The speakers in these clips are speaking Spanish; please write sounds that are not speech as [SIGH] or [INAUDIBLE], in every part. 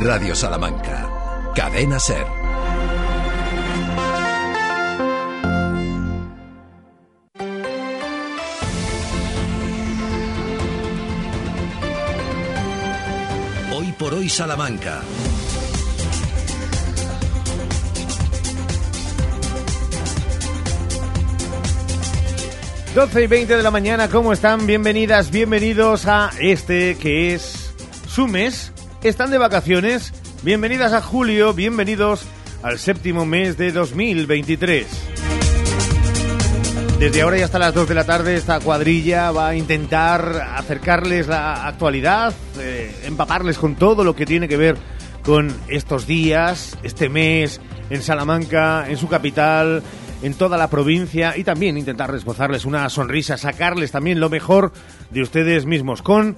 Radio Salamanca. Cadena Ser. Hoy por hoy Salamanca. Doce y 20 de la mañana, ¿cómo están? Bienvenidas, bienvenidos a este que es su mes. ¿Están de vacaciones? Bienvenidas a julio, bienvenidos al séptimo mes de 2023. Desde ahora y hasta las 2 de la tarde esta cuadrilla va a intentar acercarles la actualidad, eh, empaparles con todo lo que tiene que ver con estos días, este mes en Salamanca, en su capital, en toda la provincia y también intentar esbozarles una sonrisa, sacarles también lo mejor de ustedes mismos con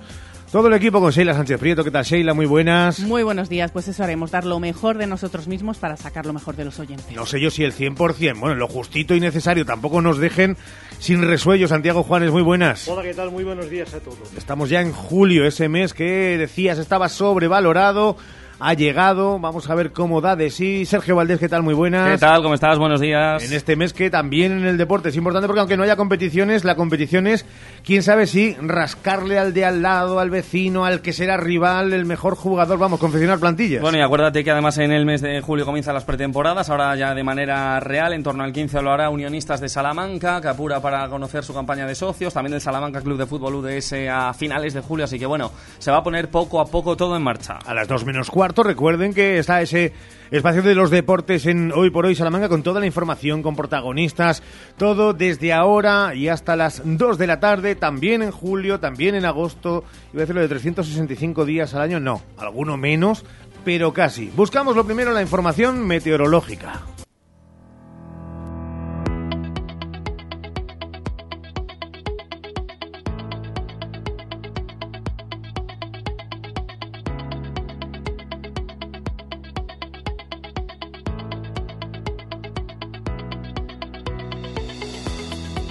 todo el equipo con Sheila Sánchez Prieto. ¿Qué tal, Sheila? Muy buenas. Muy buenos días. Pues eso haremos, dar lo mejor de nosotros mismos para sacar lo mejor de los oyentes. No sé yo si el 100%, bueno, lo justito y necesario. Tampoco nos dejen sin resuello. Santiago Juanes, muy buenas. Hola, ¿qué tal? Muy buenos días a todos. Estamos ya en julio, ese mes que decías estaba sobrevalorado ha llegado. Vamos a ver cómo da de sí. Sergio Valdés, ¿qué tal? Muy buenas. ¿Qué tal? ¿Cómo estás? Buenos días. En este mes que también en el deporte es importante porque aunque no haya competiciones, la competición es, quién sabe si rascarle al de al lado, al vecino, al que será rival, el mejor jugador. Vamos, confeccionar plantillas. Bueno, y acuérdate que además en el mes de julio comienzan las pretemporadas, ahora ya de manera real, en torno al 15 lo hará Unionistas de Salamanca, que apura para conocer su campaña de socios, también del Salamanca Club de Fútbol UDS a finales de julio, así que bueno, se va a poner poco a poco todo en marcha. A las dos menos cuarto, recuerden que está ese espacio de los deportes en Hoy por Hoy Salamanca con toda la información, con protagonistas, todo desde ahora y hasta las 2 de la tarde, también en julio, también en agosto, iba a decirlo de 365 días al año, no, alguno menos, pero casi. Buscamos lo primero la información meteorológica.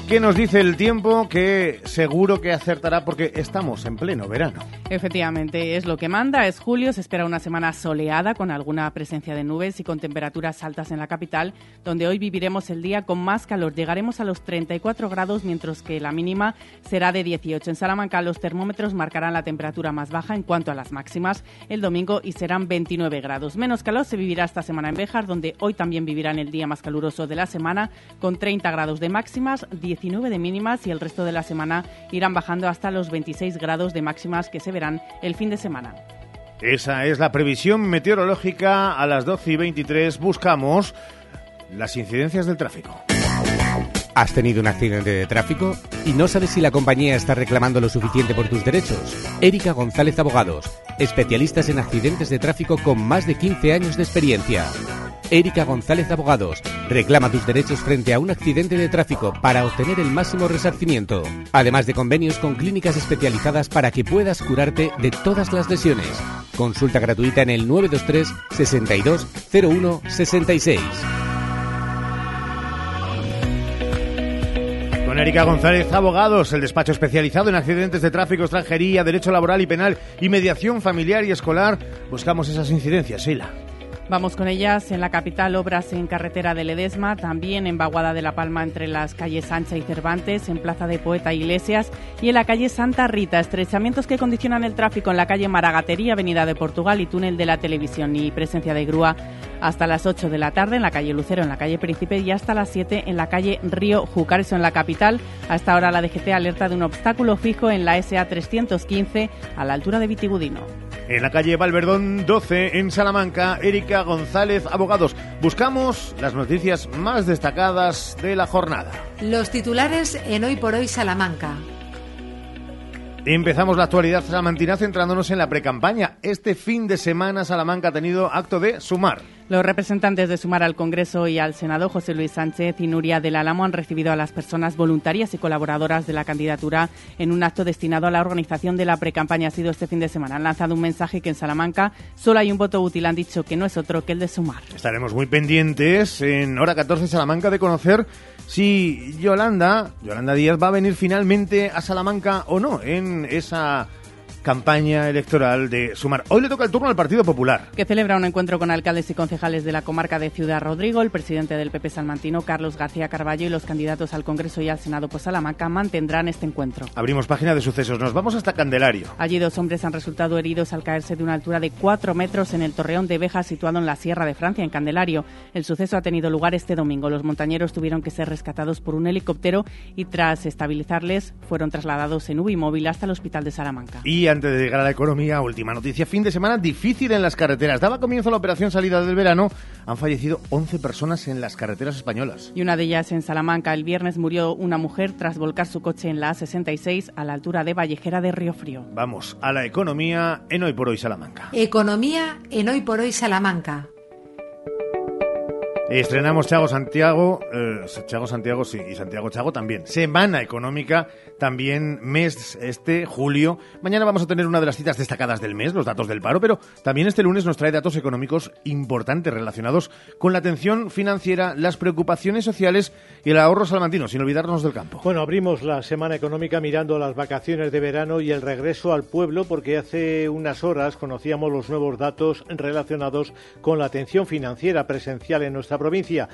¿Qué nos dice el tiempo? Que seguro que acertará porque estamos en pleno verano. Efectivamente, es lo que manda. Es julio, se espera una semana soleada con alguna presencia de nubes y con temperaturas altas en la capital, donde hoy viviremos el día con más calor. Llegaremos a los 34 grados, mientras que la mínima será de 18. En Salamanca los termómetros marcarán la temperatura más baja en cuanto a las máximas el domingo y serán 29 grados. Menos calor se vivirá esta semana en Béjar, donde hoy también vivirán el día más caluroso de la semana, con 30 grados de máximas, 19 de mínimas y el resto de la semana irán bajando hasta los 26 grados de máximas que se verán el fin de semana. Esa es la previsión meteorológica. A las 12 y 23 buscamos las incidencias del tráfico. ¿Has tenido un accidente de tráfico y no sabes si la compañía está reclamando lo suficiente por tus derechos? Erika González Abogados, especialistas en accidentes de tráfico con más de 15 años de experiencia. Erika González Abogados reclama tus derechos frente a un accidente de tráfico para obtener el máximo resarcimiento, además de convenios con clínicas especializadas para que puedas curarte de todas las lesiones. Consulta gratuita en el 923 62 01 66. Con Erika González Abogados, el despacho especializado en accidentes de tráfico, extranjería, derecho laboral y penal y mediación familiar y escolar, buscamos esas incidencias, Sheila. Vamos con ellas. En la capital, obras en carretera de Ledesma, también en Baguada de la Palma entre las calles Sancha y Cervantes, en Plaza de Poeta Iglesias y en la calle Santa Rita. Estrechamientos que condicionan el tráfico en la calle Maragatería, Avenida de Portugal y túnel de la televisión y presencia de grúa hasta las 8 de la tarde en la calle Lucero, en la calle Príncipe y hasta las 7 en la calle Río Júcar, eso en la capital. A esta hora la DGT alerta de un obstáculo fijo en la SA 315 a la altura de Vitigudino. En la calle Valverdón 12, en Salamanca, Erika González Abogados. Buscamos las noticias más destacadas de la jornada. Los titulares en Hoy por Hoy Salamanca. Empezamos la actualidad salamantina centrándonos en la precampaña. Este fin de semana Salamanca ha tenido acto de sumar. Los representantes de Sumar al Congreso y al Senado, José Luis Sánchez y Nuria del Álamo, han recibido a las personas voluntarias y colaboradoras de la candidatura en un acto destinado a la organización de la precampaña. Ha sido este fin de semana. Han lanzado un mensaje que en Salamanca solo hay un voto útil. Han dicho que no es otro que el de Sumar. Estaremos muy pendientes en hora 14 Salamanca de conocer si Yolanda, Yolanda Díaz va a venir finalmente a Salamanca o no en esa campaña electoral de Sumar. Hoy le toca el turno al Partido Popular. Que celebra un encuentro con alcaldes y concejales de la comarca de Ciudad Rodrigo. El presidente del PP salmantino, Carlos García Carballo, y los candidatos al Congreso y al Senado por Salamanca mantendrán este encuentro. Abrimos página de sucesos. Nos vamos hasta Candelario. Allí dos hombres han resultado heridos al caerse de una altura de 4 metros en el Torreón de Beja, situado en la Sierra de Francia, en Candelario. El suceso ha tenido lugar este domingo. Los montañeros tuvieron que ser rescatados por un helicóptero y tras estabilizarles fueron trasladados en UBI móvil hasta el Hospital de Salamanca. Y antes de llegar a la economía, última noticia, fin de semana difícil en las carreteras. Daba comienzo la operación salida del verano, han fallecido 11 personas en las carreteras españolas. Y una de ellas en Salamanca. El viernes murió una mujer tras volcar su coche en la A66 a la altura de Vallejera de Río Frío. Vamos a la economía en Hoy por Hoy Salamanca. Economía en Hoy por Hoy Salamanca. Estrenamos Chago Santiago, eh, Chago Santiago sí, y Santiago Chago también. Semana económica, también mes este, julio. Mañana vamos a tener una de las citas destacadas del mes, los datos del paro, pero también este lunes nos trae datos económicos importantes relacionados con la atención financiera, las preocupaciones sociales y el ahorro salmantino, sin olvidarnos del campo. Bueno, abrimos la semana económica mirando las vacaciones de verano y el regreso al pueblo, porque hace unas horas conocíamos los nuevos datos relacionados con la atención financiera presencial en nuestra provincia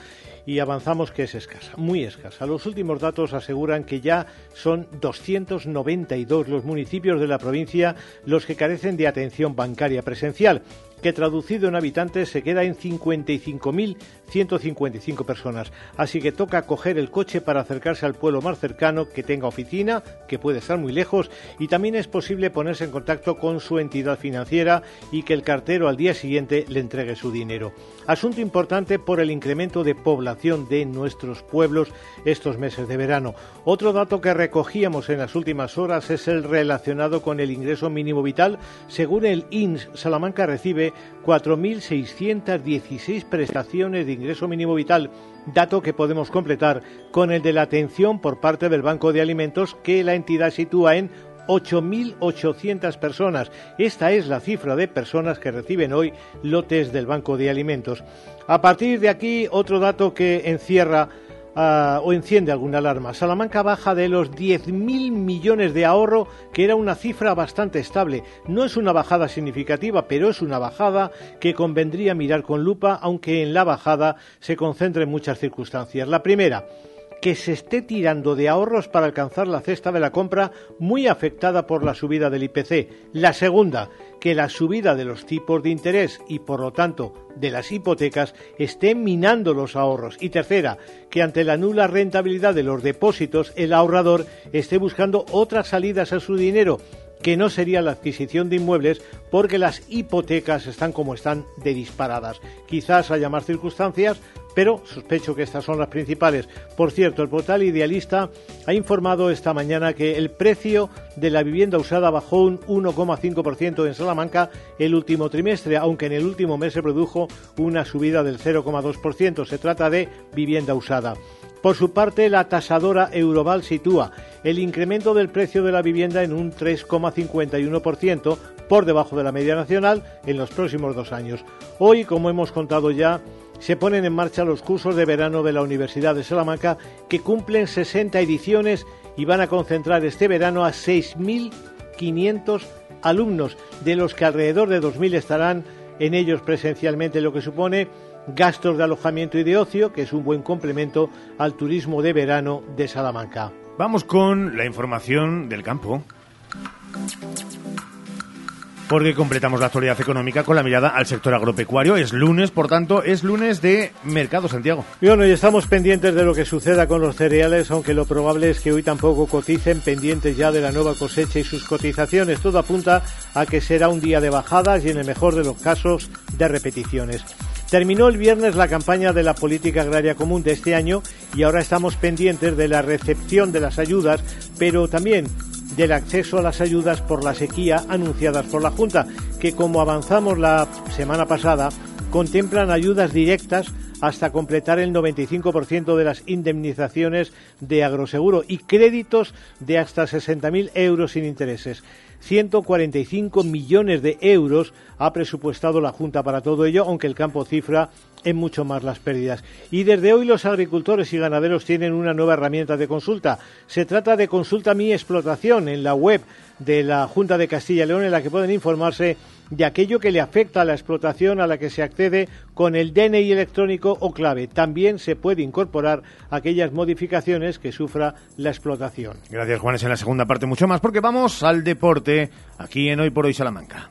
y avanzamos que es escasa, muy escasa. Los últimos datos aseguran que ya son 292 los municipios de la provincia los que carecen de atención bancaria presencial que traducido en habitantes se queda en 55.155 personas. Así que toca coger el coche para acercarse al pueblo más cercano que tenga oficina, que puede estar muy lejos, y también es posible ponerse en contacto con su entidad financiera y que el cartero al día siguiente le entregue su dinero. Asunto importante por el incremento de población de nuestros pueblos estos meses de verano. Otro dato que recogíamos en las últimas horas es el relacionado con el ingreso mínimo vital. Según el INS, Salamanca recibe 4.616 prestaciones de ingreso mínimo vital, dato que podemos completar con el de la atención por parte del Banco de Alimentos que la entidad sitúa en 8.800 personas. Esta es la cifra de personas que reciben hoy lotes del Banco de Alimentos. A partir de aquí, otro dato que encierra uh, o enciende alguna alarma. Salamanca baja de los 10.000 millones de ahorro, que era una cifra bastante estable. No es una bajada significativa, pero es una bajada que convendría mirar con lupa, aunque en la bajada se concentren muchas circunstancias. La primera, que se esté tirando de ahorros para alcanzar la cesta de la compra muy afectada por la subida del IPC. La segunda, que la subida de los tipos de interés y por lo tanto de las hipotecas esté minando los ahorros. Y tercera, que ante la nula rentabilidad de los depósitos el ahorrador esté buscando otras salidas a su dinero que no sería la adquisición de inmuebles porque las hipotecas están como están de disparadas. Quizás haya más circunstancias, pero sospecho que estas son las principales. Por cierto, el portal Idealista ha informado esta mañana que el precio de la vivienda usada bajó un 1,5% en Salamanca el último trimestre, aunque en el último mes se produjo una subida del 0,2%. Se trata de vivienda usada. Por su parte, la tasadora Euroval sitúa el incremento del precio de la vivienda en un 3,51%, por debajo de la media nacional, en los próximos dos años. Hoy, como hemos contado ya, se ponen en marcha los cursos de verano de la Universidad de Salamanca que cumplen 60 ediciones y van a concentrar este verano a 6.500 alumnos, de los que alrededor de 2.000 estarán en ellos presencialmente, lo que supone gastos de alojamiento y de ocio, que es un buen complemento al turismo de verano de Salamanca. Vamos con la información del campo porque completamos la actualidad económica con la mirada al sector agropecuario. Es lunes, por tanto, es lunes de Mercado Santiago. Bueno, y estamos pendientes de lo que suceda con los cereales, aunque lo probable es que hoy tampoco coticen, pendientes ya de la nueva cosecha y sus cotizaciones. Todo apunta a que será un día de bajadas y, en el mejor de los casos, de repeticiones. Terminó el viernes la campaña de la política agraria común de este año y ahora estamos pendientes de la recepción de las ayudas, pero también del acceso a las ayudas por la sequía anunciadas por la Junta, que como avanzamos la semana pasada, contemplan ayudas directas hasta completar el 95% de las indemnizaciones de agroseguro y créditos de hasta 60.000 euros sin intereses. 145 millones de euros ha presupuestado la Junta para todo ello, aunque el campo cifra en mucho más las pérdidas. Y desde hoy los agricultores y ganaderos tienen una nueva herramienta de consulta. Se trata de Consulta Mi Explotación en la web de la Junta de Castilla y León en la que pueden informarse de aquello que le afecta a la explotación a la que se accede con el DNI electrónico o clave. También se puede incorporar aquellas modificaciones que sufra la explotación. Gracias, Juanes. En la segunda parte mucho más porque vamos al deporte aquí en Hoy por Hoy Salamanca.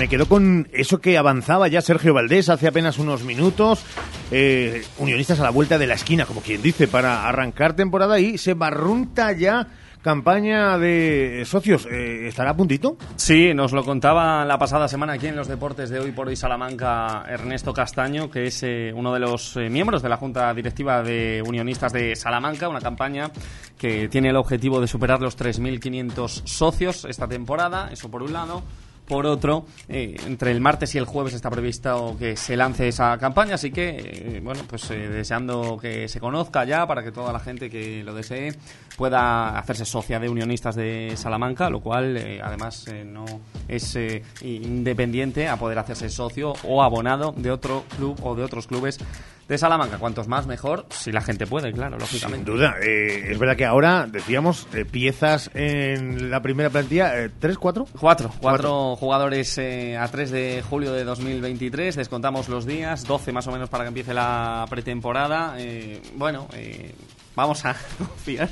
Me quedo con eso que avanzaba ya Sergio Valdés hace apenas unos minutos. Eh, unionistas a la vuelta de la esquina, como quien dice, para arrancar temporada y se barrunta ya campaña de socios. Eh, ¿Estará a puntito? Sí, nos lo contaba la pasada semana aquí en los deportes de hoy por hoy Salamanca Ernesto Castaño, que es eh, uno de los miembros de la Junta Directiva de Unionistas de Salamanca, una campaña que tiene el objetivo de superar los 3.500 socios esta temporada, eso por un lado por otro, eh, entre el martes y el jueves está previsto que se lance esa campaña, así que, eh, bueno, pues eh, deseando que se conozca ya para que toda la gente que lo desee pueda hacerse socia de unionistas de Salamanca, lo cual además no es independiente a poder hacerse socio o abonado de otro club o de otros clubes de Salamanca. Cuantos más, mejor, si la gente puede, claro, lógicamente. Sin duda. Eh, es verdad que ahora, decíamos, eh, piezas en la primera plantilla, eh, ¿tres, cuatro? Cuatro. Cuatro, jugadores a 3 de julio de 2023. Descontamos los días, 12 más o menos para que empiece la pretemporada. bueno, vamos a [LAUGHS] confiar.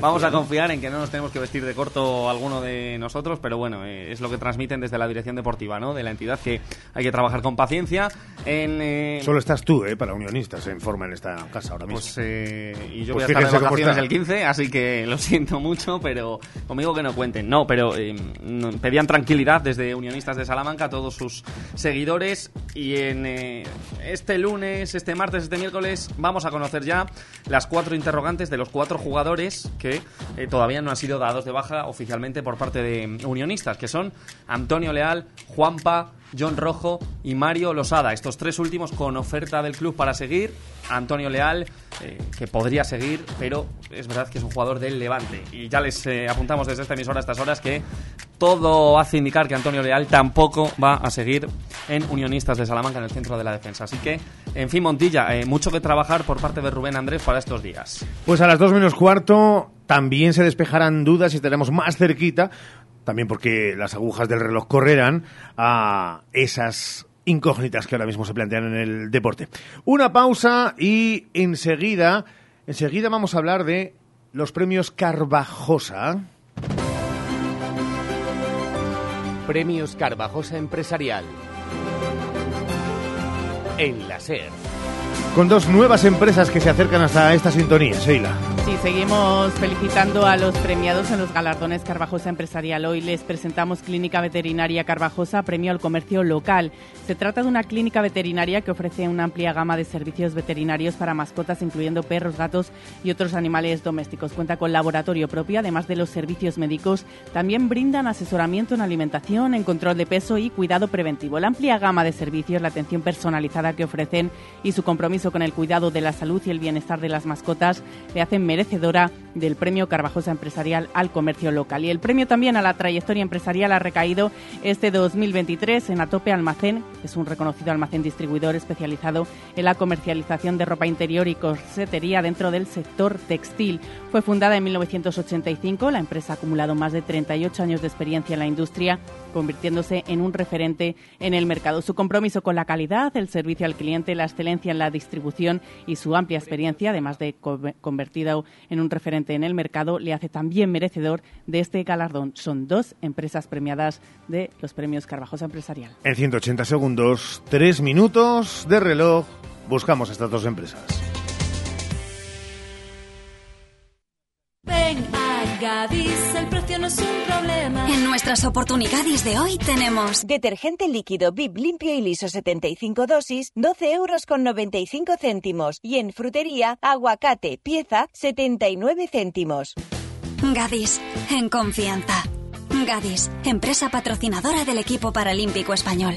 Vamos a confiar en que no nos tenemos que vestir de corto alguno de nosotros, pero bueno, eh, es lo que transmiten desde la dirección deportiva, ¿no? De la entidad que hay que trabajar con paciencia. En, eh, Solo estás tú, ¿eh? Para unionistas en forma en esta casa ahora mismo. Pues, eh, y yo voy a pues estar de vacaciones el 15, así que lo siento mucho, pero conmigo que no cuenten. No, pero pedían tranquilidad desde unionistas de Salamanca a todos sus seguidores y en este lunes, este martes, este miércoles vamos a conocer ya las cuatro de los cuatro jugadores que eh, todavía no han sido dados de baja oficialmente por parte de unionistas, que son Antonio Leal, Juanpa, John Rojo y Mario Losada. Estos tres últimos con oferta del club para seguir. Antonio Leal, eh, que podría seguir, pero es verdad que es un jugador del Levante. Y ya les eh, apuntamos desde esta emisora a estas horas que todo hace indicar que Antonio Leal tampoco va a seguir en Unionistas de Salamanca en el centro de la defensa. Así que, en fin, Montilla, eh, mucho que trabajar por parte de Rubén Andrés para estos días. Pues a las dos menos cuarto también se despejarán dudas y estaremos más cerquita, también porque las agujas del reloj correrán a esas incógnitas que ahora mismo se plantean en el deporte. Una pausa y enseguida, enseguida vamos a hablar de los premios Carvajosa. Premios Carvajosa Empresarial. En la SER. Con dos nuevas empresas que se acercan hasta esta sintonía, Sheila. Sí, seguimos felicitando a los premiados en los galardones Carvajosa Empresarial. Hoy les presentamos Clínica Veterinaria Carvajosa, premio al comercio local. Se trata de una clínica veterinaria que ofrece una amplia gama de servicios veterinarios para mascotas, incluyendo perros, gatos y otros animales domésticos. Cuenta con laboratorio propio, además de los servicios médicos. También brindan asesoramiento en alimentación, en control de peso y cuidado preventivo. La amplia gama de servicios, la atención personalizada que ofrecen y su compromiso con el cuidado de la salud y el bienestar de las mascotas le hacen merecedora del premio Carvajosa Empresarial al comercio local. Y el premio también a la trayectoria empresarial ha recaído este 2023 en Atope Almacén, es un reconocido almacén distribuidor especializado en la comercialización de ropa interior y corsetería dentro del sector textil. Fue fundada en 1985, la empresa ha acumulado más de 38 años de experiencia en la industria, convirtiéndose en un referente en el mercado. Su compromiso con la calidad, el servicio al cliente, la excelencia en la distribución y su amplia experiencia, además de en un referente en el mercado, le hace también merecedor de este galardón. Son dos empresas premiadas de los premios Carvajosa Empresarial. En 180 segundos, tres minutos de reloj, buscamos estas dos empresas. Ven a Gadis, el precio no es un problema. En nuestras oportunidades de hoy tenemos detergente líquido VIP limpio y liso 75 dosis, 12 euros con 95 céntimos. Y en frutería, aguacate, pieza, 79 céntimos. Gadis, en confianza. Gadis, empresa patrocinadora del equipo paralímpico español.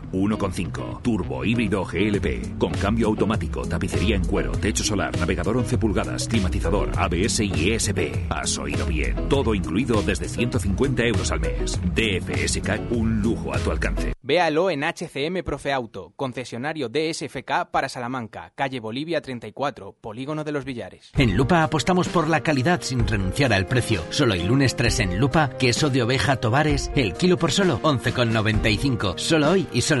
1.5 Turbo híbrido GLP con cambio automático, tapicería en cuero, techo solar, navegador 11 pulgadas, climatizador, ABS y ESP. Has oído bien. Todo incluido desde 150 euros al mes. DFSK un lujo a tu alcance. Véalo en HCM Profe Auto, concesionario DSFK para Salamanca, calle Bolivia 34, Polígono de los Villares. En Lupa apostamos por la calidad sin renunciar al precio. Solo el lunes 3 en Lupa, queso de oveja Tobares, el kilo por solo 11,95. Solo hoy y solo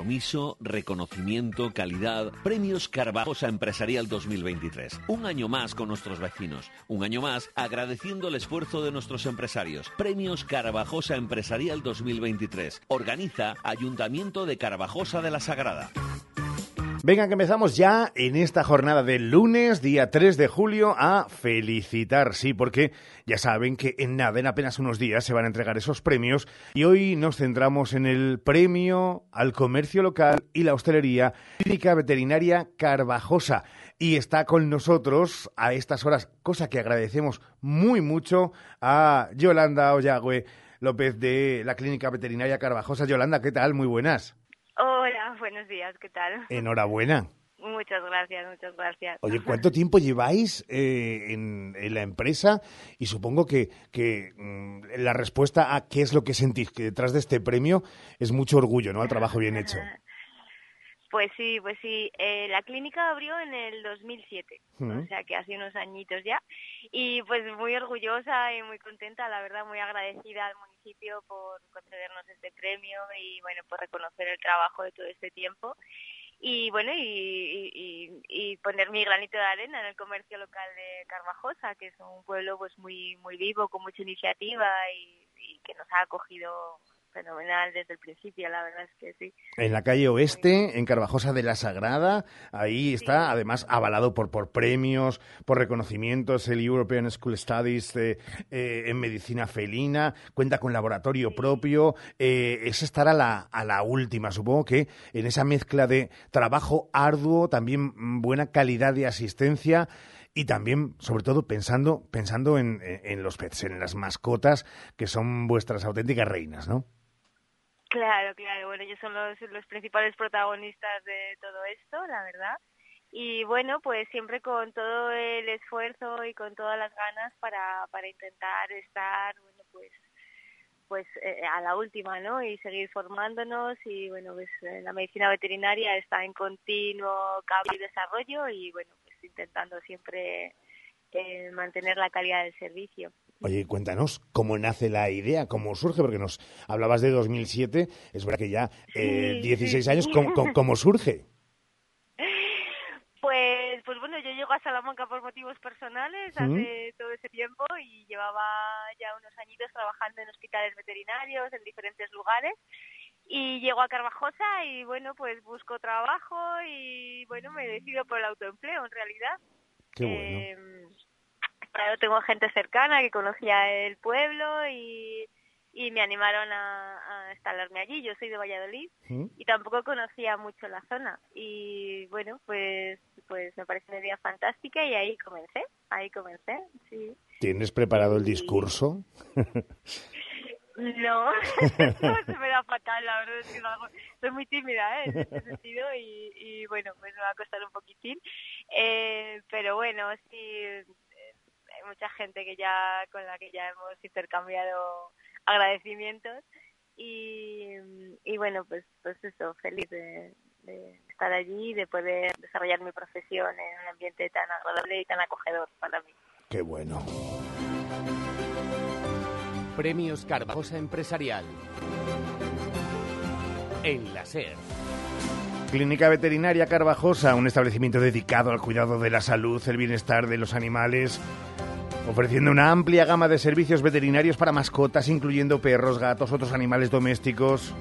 Compromiso, reconocimiento, calidad. Premios Carvajosa Empresarial 2023. Un año más con nuestros vecinos. Un año más agradeciendo el esfuerzo de nuestros empresarios. Premios Carvajosa Empresarial 2023. Organiza Ayuntamiento de Carvajosa de la Sagrada. Venga, que empezamos ya en esta jornada del lunes, día 3 de julio, a felicitar, sí, porque ya saben que en nada, en apenas unos días, se van a entregar esos premios y hoy nos centramos en el premio al comercio local y la hostelería Clínica Veterinaria Carvajosa. Y está con nosotros a estas horas, cosa que agradecemos muy mucho a Yolanda Ollagüe López de la Clínica Veterinaria Carvajosa. Yolanda, ¿qué tal? Muy buenas. Hola, buenos días, ¿qué tal? Enhorabuena. Muchas gracias, muchas gracias. Oye, [LAUGHS] ¿cuánto tiempo lleváis eh, en, en, la empresa? Y supongo que, que mmm, la respuesta a qué es lo que sentís, que detrás de este premio es mucho orgullo, ¿no? Al trabajo bien hecho. [LAUGHS] Pues sí, pues sí. Eh, la clínica abrió en el 2007, Mm. o sea que hace unos añitos ya. Y pues muy orgullosa y muy contenta, la verdad, muy agradecida al municipio por concedernos este premio y bueno, por reconocer el trabajo de todo este tiempo. Y bueno, y, y, y poner mi granito de arena en el comercio local de Carvajosa, que es un pueblo pues muy muy vivo, con mucha iniciativa y, y que nos ha acogido fenomenal desde el principio, la verdad es que sí. En la calle Oeste, en Carvajosa de la Sagrada, ahí está, sí. además avalado por, por premios, por reconocimientos, el European School Studies eh, eh, en medicina felina, cuenta con laboratorio sí. propio, eh, es estar a la, a la última, supongo que en esa mezcla de trabajo arduo, también buena calidad de asistencia, y también, sobre todo, pensando, pensando en, en, los pets, en las mascotas, que son vuestras auténticas reinas, ¿no? Claro, claro. Bueno, ellos son los, principales protagonistas de todo esto, la verdad. Y bueno, pues siempre con todo el esfuerzo y con todas las ganas para, para intentar estar, bueno, pues pues eh, a la última, ¿no? Y seguir formándonos y bueno, pues eh, la medicina veterinaria está en continuo cambio y desarrollo y bueno, pues intentando siempre eh, mantener la calidad del servicio. Oye, cuéntanos cómo nace la idea, cómo surge, porque nos hablabas de 2007, es verdad que ya eh, sí, 16 sí, años. ¿cómo, cómo, cómo surge? Pues, pues bueno, yo llego a Salamanca por motivos personales hace ¿Mm? todo ese tiempo y llevaba ya unos añitos trabajando en hospitales veterinarios en diferentes lugares y llego a Carvajosa y bueno, pues busco trabajo y bueno, me decido por el autoempleo en realidad. Qué bueno. Eh, claro, tengo gente cercana que conocía el pueblo y, y me animaron a, a, instalarme allí. Yo soy de Valladolid y tampoco conocía mucho la zona. Y bueno, pues pues me parece una idea fantástica y ahí comencé, ahí comencé, sí. ¿Tienes preparado el discurso? [LAUGHS] No, [LAUGHS] se me da fatal, la verdad es que soy muy tímida ¿eh? en este sentido y, y, bueno, pues me va a costar un poquitín. Eh, pero bueno, sí, hay mucha gente que ya con la que ya hemos intercambiado agradecimientos y, y bueno, pues, pues eso, feliz de, de estar allí y de poder desarrollar mi profesión en un ambiente tan agradable y tan acogedor para mí. Qué bueno. Premios Carvajosa Empresarial. En la SER. Clínica Veterinaria Carvajosa, un establecimiento dedicado al cuidado de la salud, el bienestar de los animales, ofreciendo una amplia gama de servicios veterinarios para mascotas, incluyendo perros, gatos, otros animales domésticos.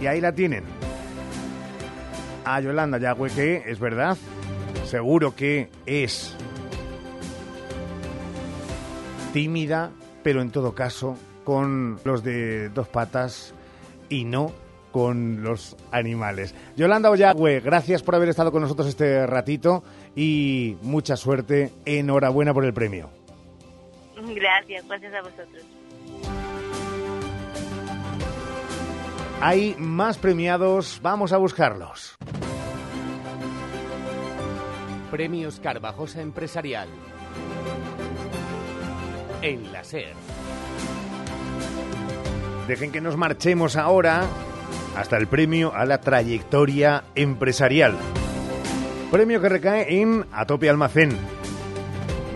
Y ahí la tienen. A Yolanda Yagüe, que es verdad, seguro que es tímida, pero en todo caso con los de dos patas y no con los animales. Yolanda Ollagüe, gracias por haber estado con nosotros este ratito y mucha suerte. Enhorabuena por el premio. Gracias, gracias a vosotros. Hay más premiados, vamos a buscarlos. Premios Carvajosa Empresarial. En la SER. Dejen que nos marchemos ahora hasta el premio a la trayectoria empresarial. Premio que recae en Atope Almacén,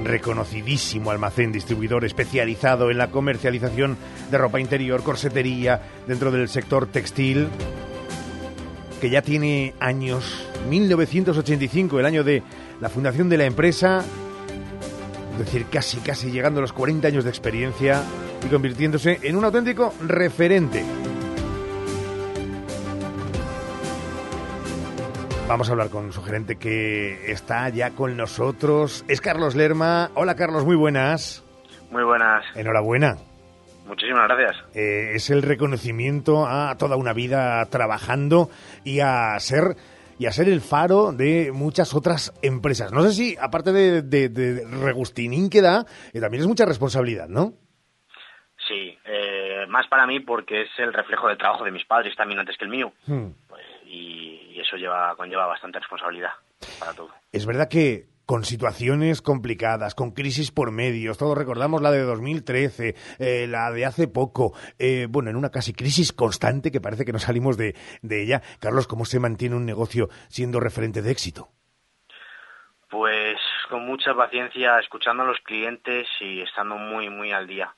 reconocidísimo almacén distribuidor especializado en la comercialización de ropa interior, corsetería, dentro del sector textil, que ya tiene años, 1985, el año de la fundación de la empresa, es decir, casi, casi llegando a los 40 años de experiencia y convirtiéndose en un auténtico referente. Vamos a hablar con su gerente que está ya con nosotros. Es Carlos Lerma. Hola Carlos, muy buenas. Muy buenas. Enhorabuena. Muchísimas gracias. Eh, es el reconocimiento a toda una vida trabajando y a ser y a ser el faro de muchas otras empresas. No sé si, aparte de, de, de Regustinín que da, eh, también es mucha responsabilidad, ¿no? Sí, eh, más para mí porque es el reflejo del trabajo de mis padres también antes que el mío. Hmm. Pues, y, y eso lleva conlleva bastante responsabilidad para todo. Es verdad que con situaciones complicadas, con crisis por medios, todos recordamos la de 2013, eh, la de hace poco, eh, bueno, en una casi crisis constante que parece que no salimos de, de ella. Carlos, ¿cómo se mantiene un negocio siendo referente de éxito? Pues con mucha paciencia, escuchando a los clientes y estando muy, muy al día.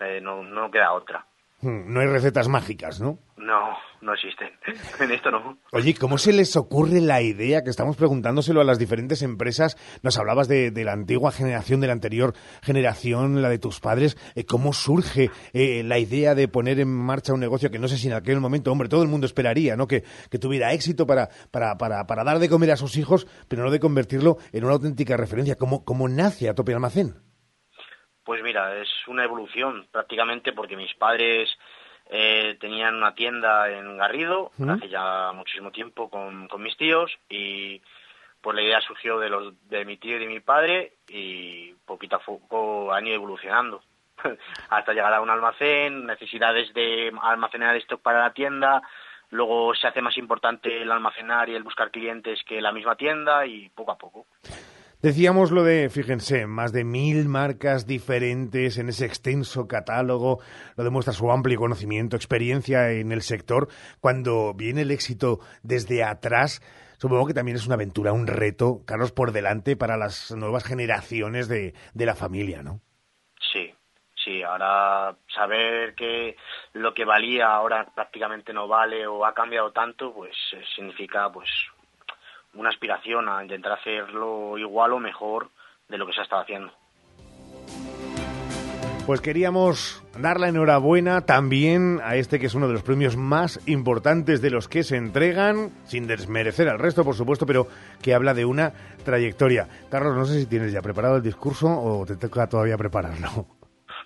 Eh, no, no queda otra. Hmm, No hay recetas mágicas, ¿no? No, no existen. [LAUGHS] en esto no. Oye, ¿cómo se les ocurre la idea que estamos preguntándoselo a las diferentes empresas? Nos hablabas de, de la antigua generación, de la anterior generación, la de tus padres. Eh, ¿Cómo surge eh, la idea de poner en marcha un negocio que no sé si en aquel momento, hombre, todo el mundo esperaría, ¿no? Que, que tuviera éxito para, para, para, para dar de comer a sus hijos, pero no de convertirlo en una auténtica referencia. ¿Cómo, cómo nace a Tope Almacén? Pues mira, es una evolución prácticamente porque mis padres eh, tenían una tienda en Garrido hace ya muchísimo tiempo con, con mis tíos y pues la idea surgió de, los, de mi tío y de mi padre y poquito a poco han ido evolucionando [LAUGHS] hasta llegar a un almacén, necesidades de almacenar stock para la tienda, luego se hace más importante el almacenar y el buscar clientes que la misma tienda y poco a poco. Decíamos lo de, fíjense, más de mil marcas diferentes en ese extenso catálogo, lo demuestra su amplio conocimiento, experiencia en el sector. Cuando viene el éxito desde atrás, supongo que también es una aventura, un reto, Carlos, por delante para las nuevas generaciones de, de la familia, ¿no? Sí, sí, ahora saber que lo que valía ahora prácticamente no vale o ha cambiado tanto, pues eh, significa pues una aspiración a intentar hacerlo igual o mejor de lo que se ha estado haciendo. Pues queríamos dar la enhorabuena también a este que es uno de los premios más importantes de los que se entregan, sin desmerecer al resto, por supuesto, pero que habla de una trayectoria. Carlos, no sé si tienes ya preparado el discurso o te toca todavía prepararlo.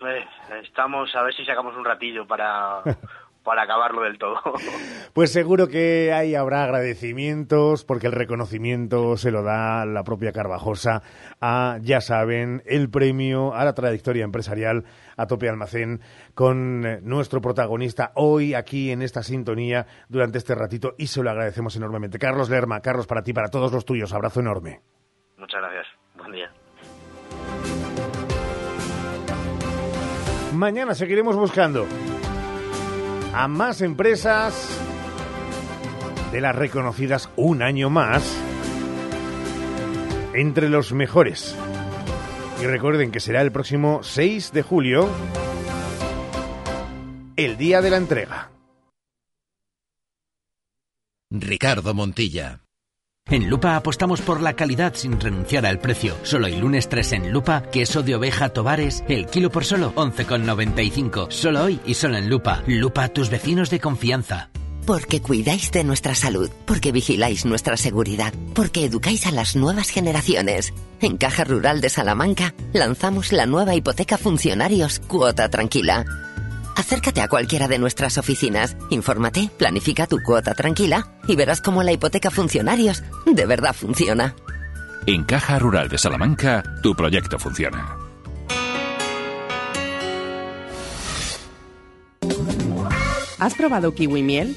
Eh, estamos a ver si sacamos un ratillo para, [LAUGHS] para acabarlo del todo. [LAUGHS] Pues seguro que ahí habrá agradecimientos, porque el reconocimiento se lo da la propia Carvajosa a, ya saben, el premio a la trayectoria empresarial a Tope Almacén con eh, nuestro protagonista hoy aquí en esta sintonía durante este ratito y se lo agradecemos enormemente. Carlos Lerma, Carlos, para ti, para todos los tuyos, abrazo enorme. Muchas gracias. Buen día. Mañana seguiremos buscando a más empresas de las reconocidas un año más entre los mejores. Y recuerden que será el próximo 6 de julio, el día de la entrega. Ricardo Montilla. En Lupa apostamos por la calidad sin renunciar al precio. Solo el lunes 3 en Lupa, queso de oveja Tobares, el kilo por solo 11,95. Solo hoy y solo en Lupa. Lupa, tus vecinos de confianza. Porque cuidáis de nuestra salud, porque vigiláis nuestra seguridad, porque educáis a las nuevas generaciones. En Caja Rural de Salamanca lanzamos la nueva hipoteca funcionarios Cuota Tranquila. Acércate a cualquiera de nuestras oficinas, infórmate, planifica tu cuota tranquila y verás cómo la hipoteca funcionarios de verdad funciona. En Caja Rural de Salamanca, tu proyecto funciona. ¿Has probado kiwi miel?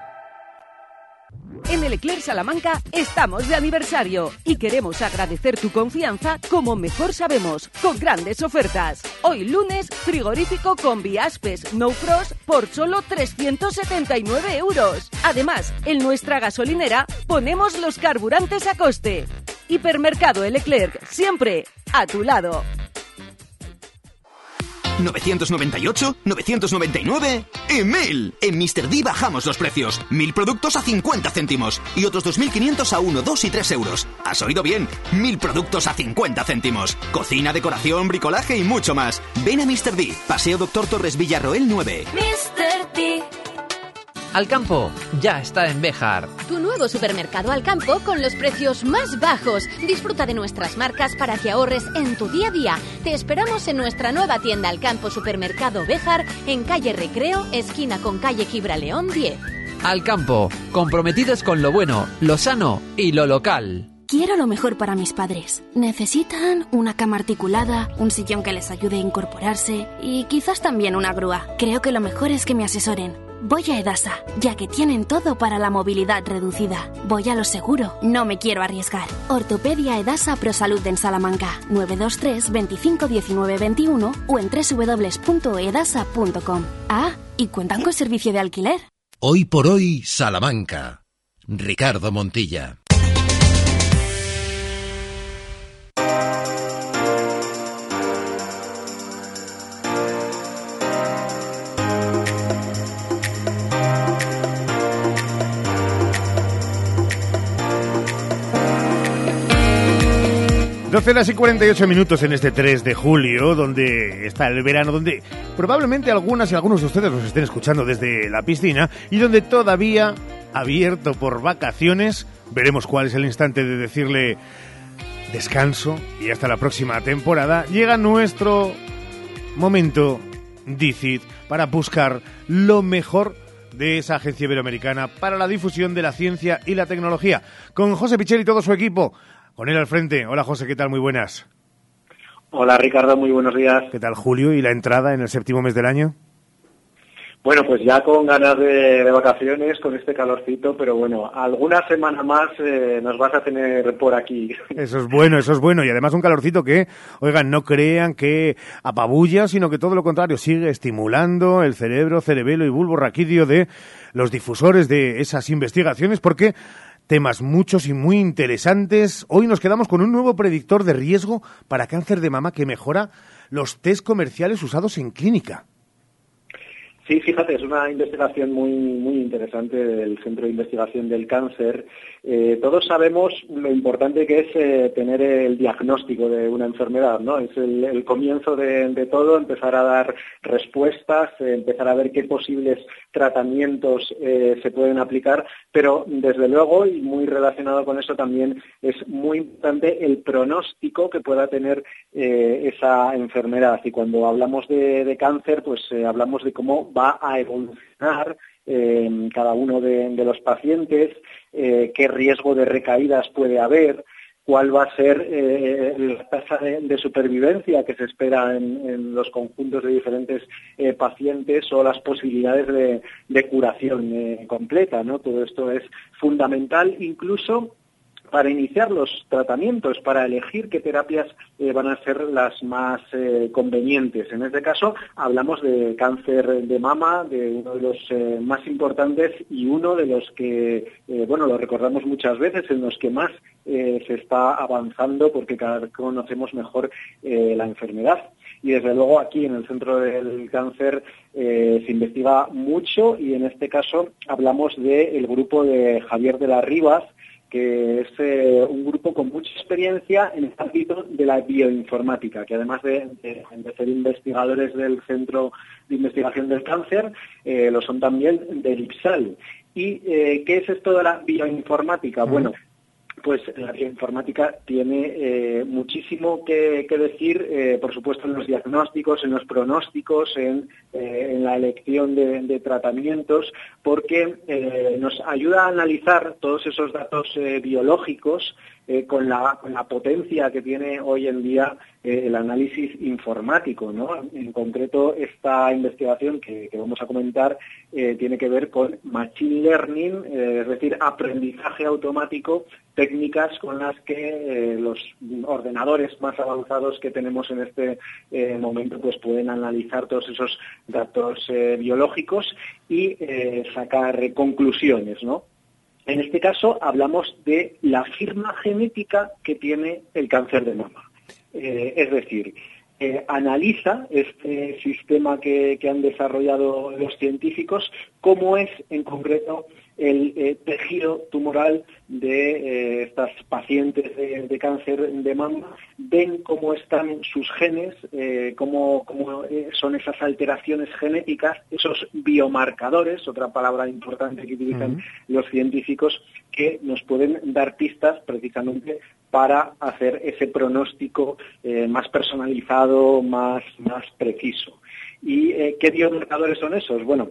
En el Eclair Salamanca estamos de aniversario y queremos agradecer tu confianza como mejor sabemos, con grandes ofertas. Hoy lunes, frigorífico con Aspes No Frost por solo 379 euros. Además, en nuestra gasolinera ponemos los carburantes a coste. Hipermercado El Eclerc, siempre a tu lado. 998, 999 y 1000. En Mr. D bajamos los precios. 1000 productos a 50 céntimos y otros 2500 a 1, 2 y 3 euros. ¿Has oído bien? 1000 productos a 50 céntimos. Cocina, decoración, bricolaje y mucho más. Ven a Mr. D, Paseo Doctor Torres Villarroel 9. Mr. D. Alcampo ya está en Bejar. Tu nuevo supermercado Alcampo con los precios más bajos. Disfruta de nuestras marcas para que ahorres en tu día a día. Te esperamos en nuestra nueva tienda Alcampo Supermercado Bejar en calle Recreo, esquina con calle Gibraleón 10. Alcampo, comprometidos con lo bueno, lo sano y lo local. Quiero lo mejor para mis padres. Necesitan una cama articulada, un sillón que les ayude a incorporarse y quizás también una grúa. Creo que lo mejor es que me asesoren. Voy a Edasa, ya que tienen todo para la movilidad reducida. Voy a lo seguro, no me quiero arriesgar. Ortopedia Edasa Prosalud en Salamanca, 923 25 19 21 o en www.edasa.com. Ah, y cuentan con servicio de alquiler. Hoy por hoy, Salamanca. Ricardo Montilla. Doce horas y 48 minutos en este 3 de julio, donde está el verano, donde probablemente algunas y algunos de ustedes nos estén escuchando desde la piscina y donde todavía, abierto por vacaciones, veremos cuál es el instante de decirle descanso y hasta la próxima temporada, llega nuestro momento DICIT para buscar lo mejor de esa agencia iberoamericana para la difusión de la ciencia y la tecnología. Con José Pichel y todo su equipo. Con él al frente. Hola José, ¿qué tal? Muy buenas. Hola Ricardo, muy buenos días. ¿Qué tal Julio y la entrada en el séptimo mes del año? Bueno, pues ya con ganas de, de vacaciones, con este calorcito, pero bueno, alguna semana más eh, nos vas a tener por aquí. [LAUGHS] Eso es bueno, eso es bueno. Y además un calorcito que, oigan, no crean que apabulla, sino que todo lo contrario, sigue estimulando el cerebro, cerebelo y bulbo raquídeo de los difusores de esas investigaciones, porque temas muchos y muy interesantes. Hoy nos quedamos con un nuevo predictor de riesgo para cáncer de mama que mejora los test comerciales usados en clínica. Sí, fíjate, es una investigación muy, muy interesante del Centro de Investigación del Cáncer. Eh, todos sabemos lo importante que es eh, tener el diagnóstico de una enfermedad, ¿no? Es el, comienzo de, todo, empezar a dar respuestas, eh, empezar a ver qué posibles tratamientos se pueden aplicar, pero desde luego, y muy relacionado con eso también, es muy importante el pronóstico que pueda tener esa enfermedad. Y cuando hablamos de, cáncer, pues hablamos de cómo va a evolucionar cada uno de, los pacientes, eh, qué riesgo de recaídas puede haber, cuál va a ser eh, la tasa de, supervivencia que se espera en, los conjuntos de diferentes pacientes o las posibilidades de, curación completa. ¿no? Todo esto es fundamental, incluso para iniciar los tratamientos, para elegir qué terapias eh, van a ser las más eh, convenientes. En este caso hablamos de cáncer de mama, de uno de los eh, más importantes y uno de los que, bueno, lo recordamos muchas veces, en los que más se está avanzando porque cada vez conocemos mejor la enfermedad. Y desde luego aquí en el centro del cáncer se investiga mucho y en este caso hablamos del grupo de Javier de las Rivas, que es eh, un grupo con mucha experiencia en el ámbito de la bioinformática, que además de, ser investigadores del Centro de Investigación del Cáncer, eh, lo son también del IPSAL. ¿Y eh, qué es esto de la bioinformática? Bueno, pues la bioinformática tiene eh, muchísimo que, decir, eh, por supuesto, en los diagnósticos, en los pronósticos, en, eh, la elección de, tratamientos, porque nos ayuda a analizar todos esos datos biológicos eh, con, la, potencia que tiene hoy en día eh, el análisis informático. En concreto, esta investigación que, vamos a comentar eh, tiene que ver con Machine Learning, es decir, aprendizaje automático, técnicas con las que los ordenadores más avanzados que tenemos en este momento pues pueden analizar todos esos datos biológicos y sacar conclusiones. ¿no? En este caso hablamos de la firma genética que tiene el cáncer de mama. Eh, es decir, eh, analiza este sistema que, han desarrollado los científicos, cómo es en concreto el eh, tejido tumoral de eh, estas pacientes de, cáncer de mama, ven cómo están sus genes, eh, cómo, son esas alteraciones genéticas, esos biomarcadores, otra palabra importante que utilizan los científicos, que nos pueden dar pistas precisamente para hacer ese pronóstico más personalizado, más, más preciso. ¿Y qué biomarcadores son esos? Bueno,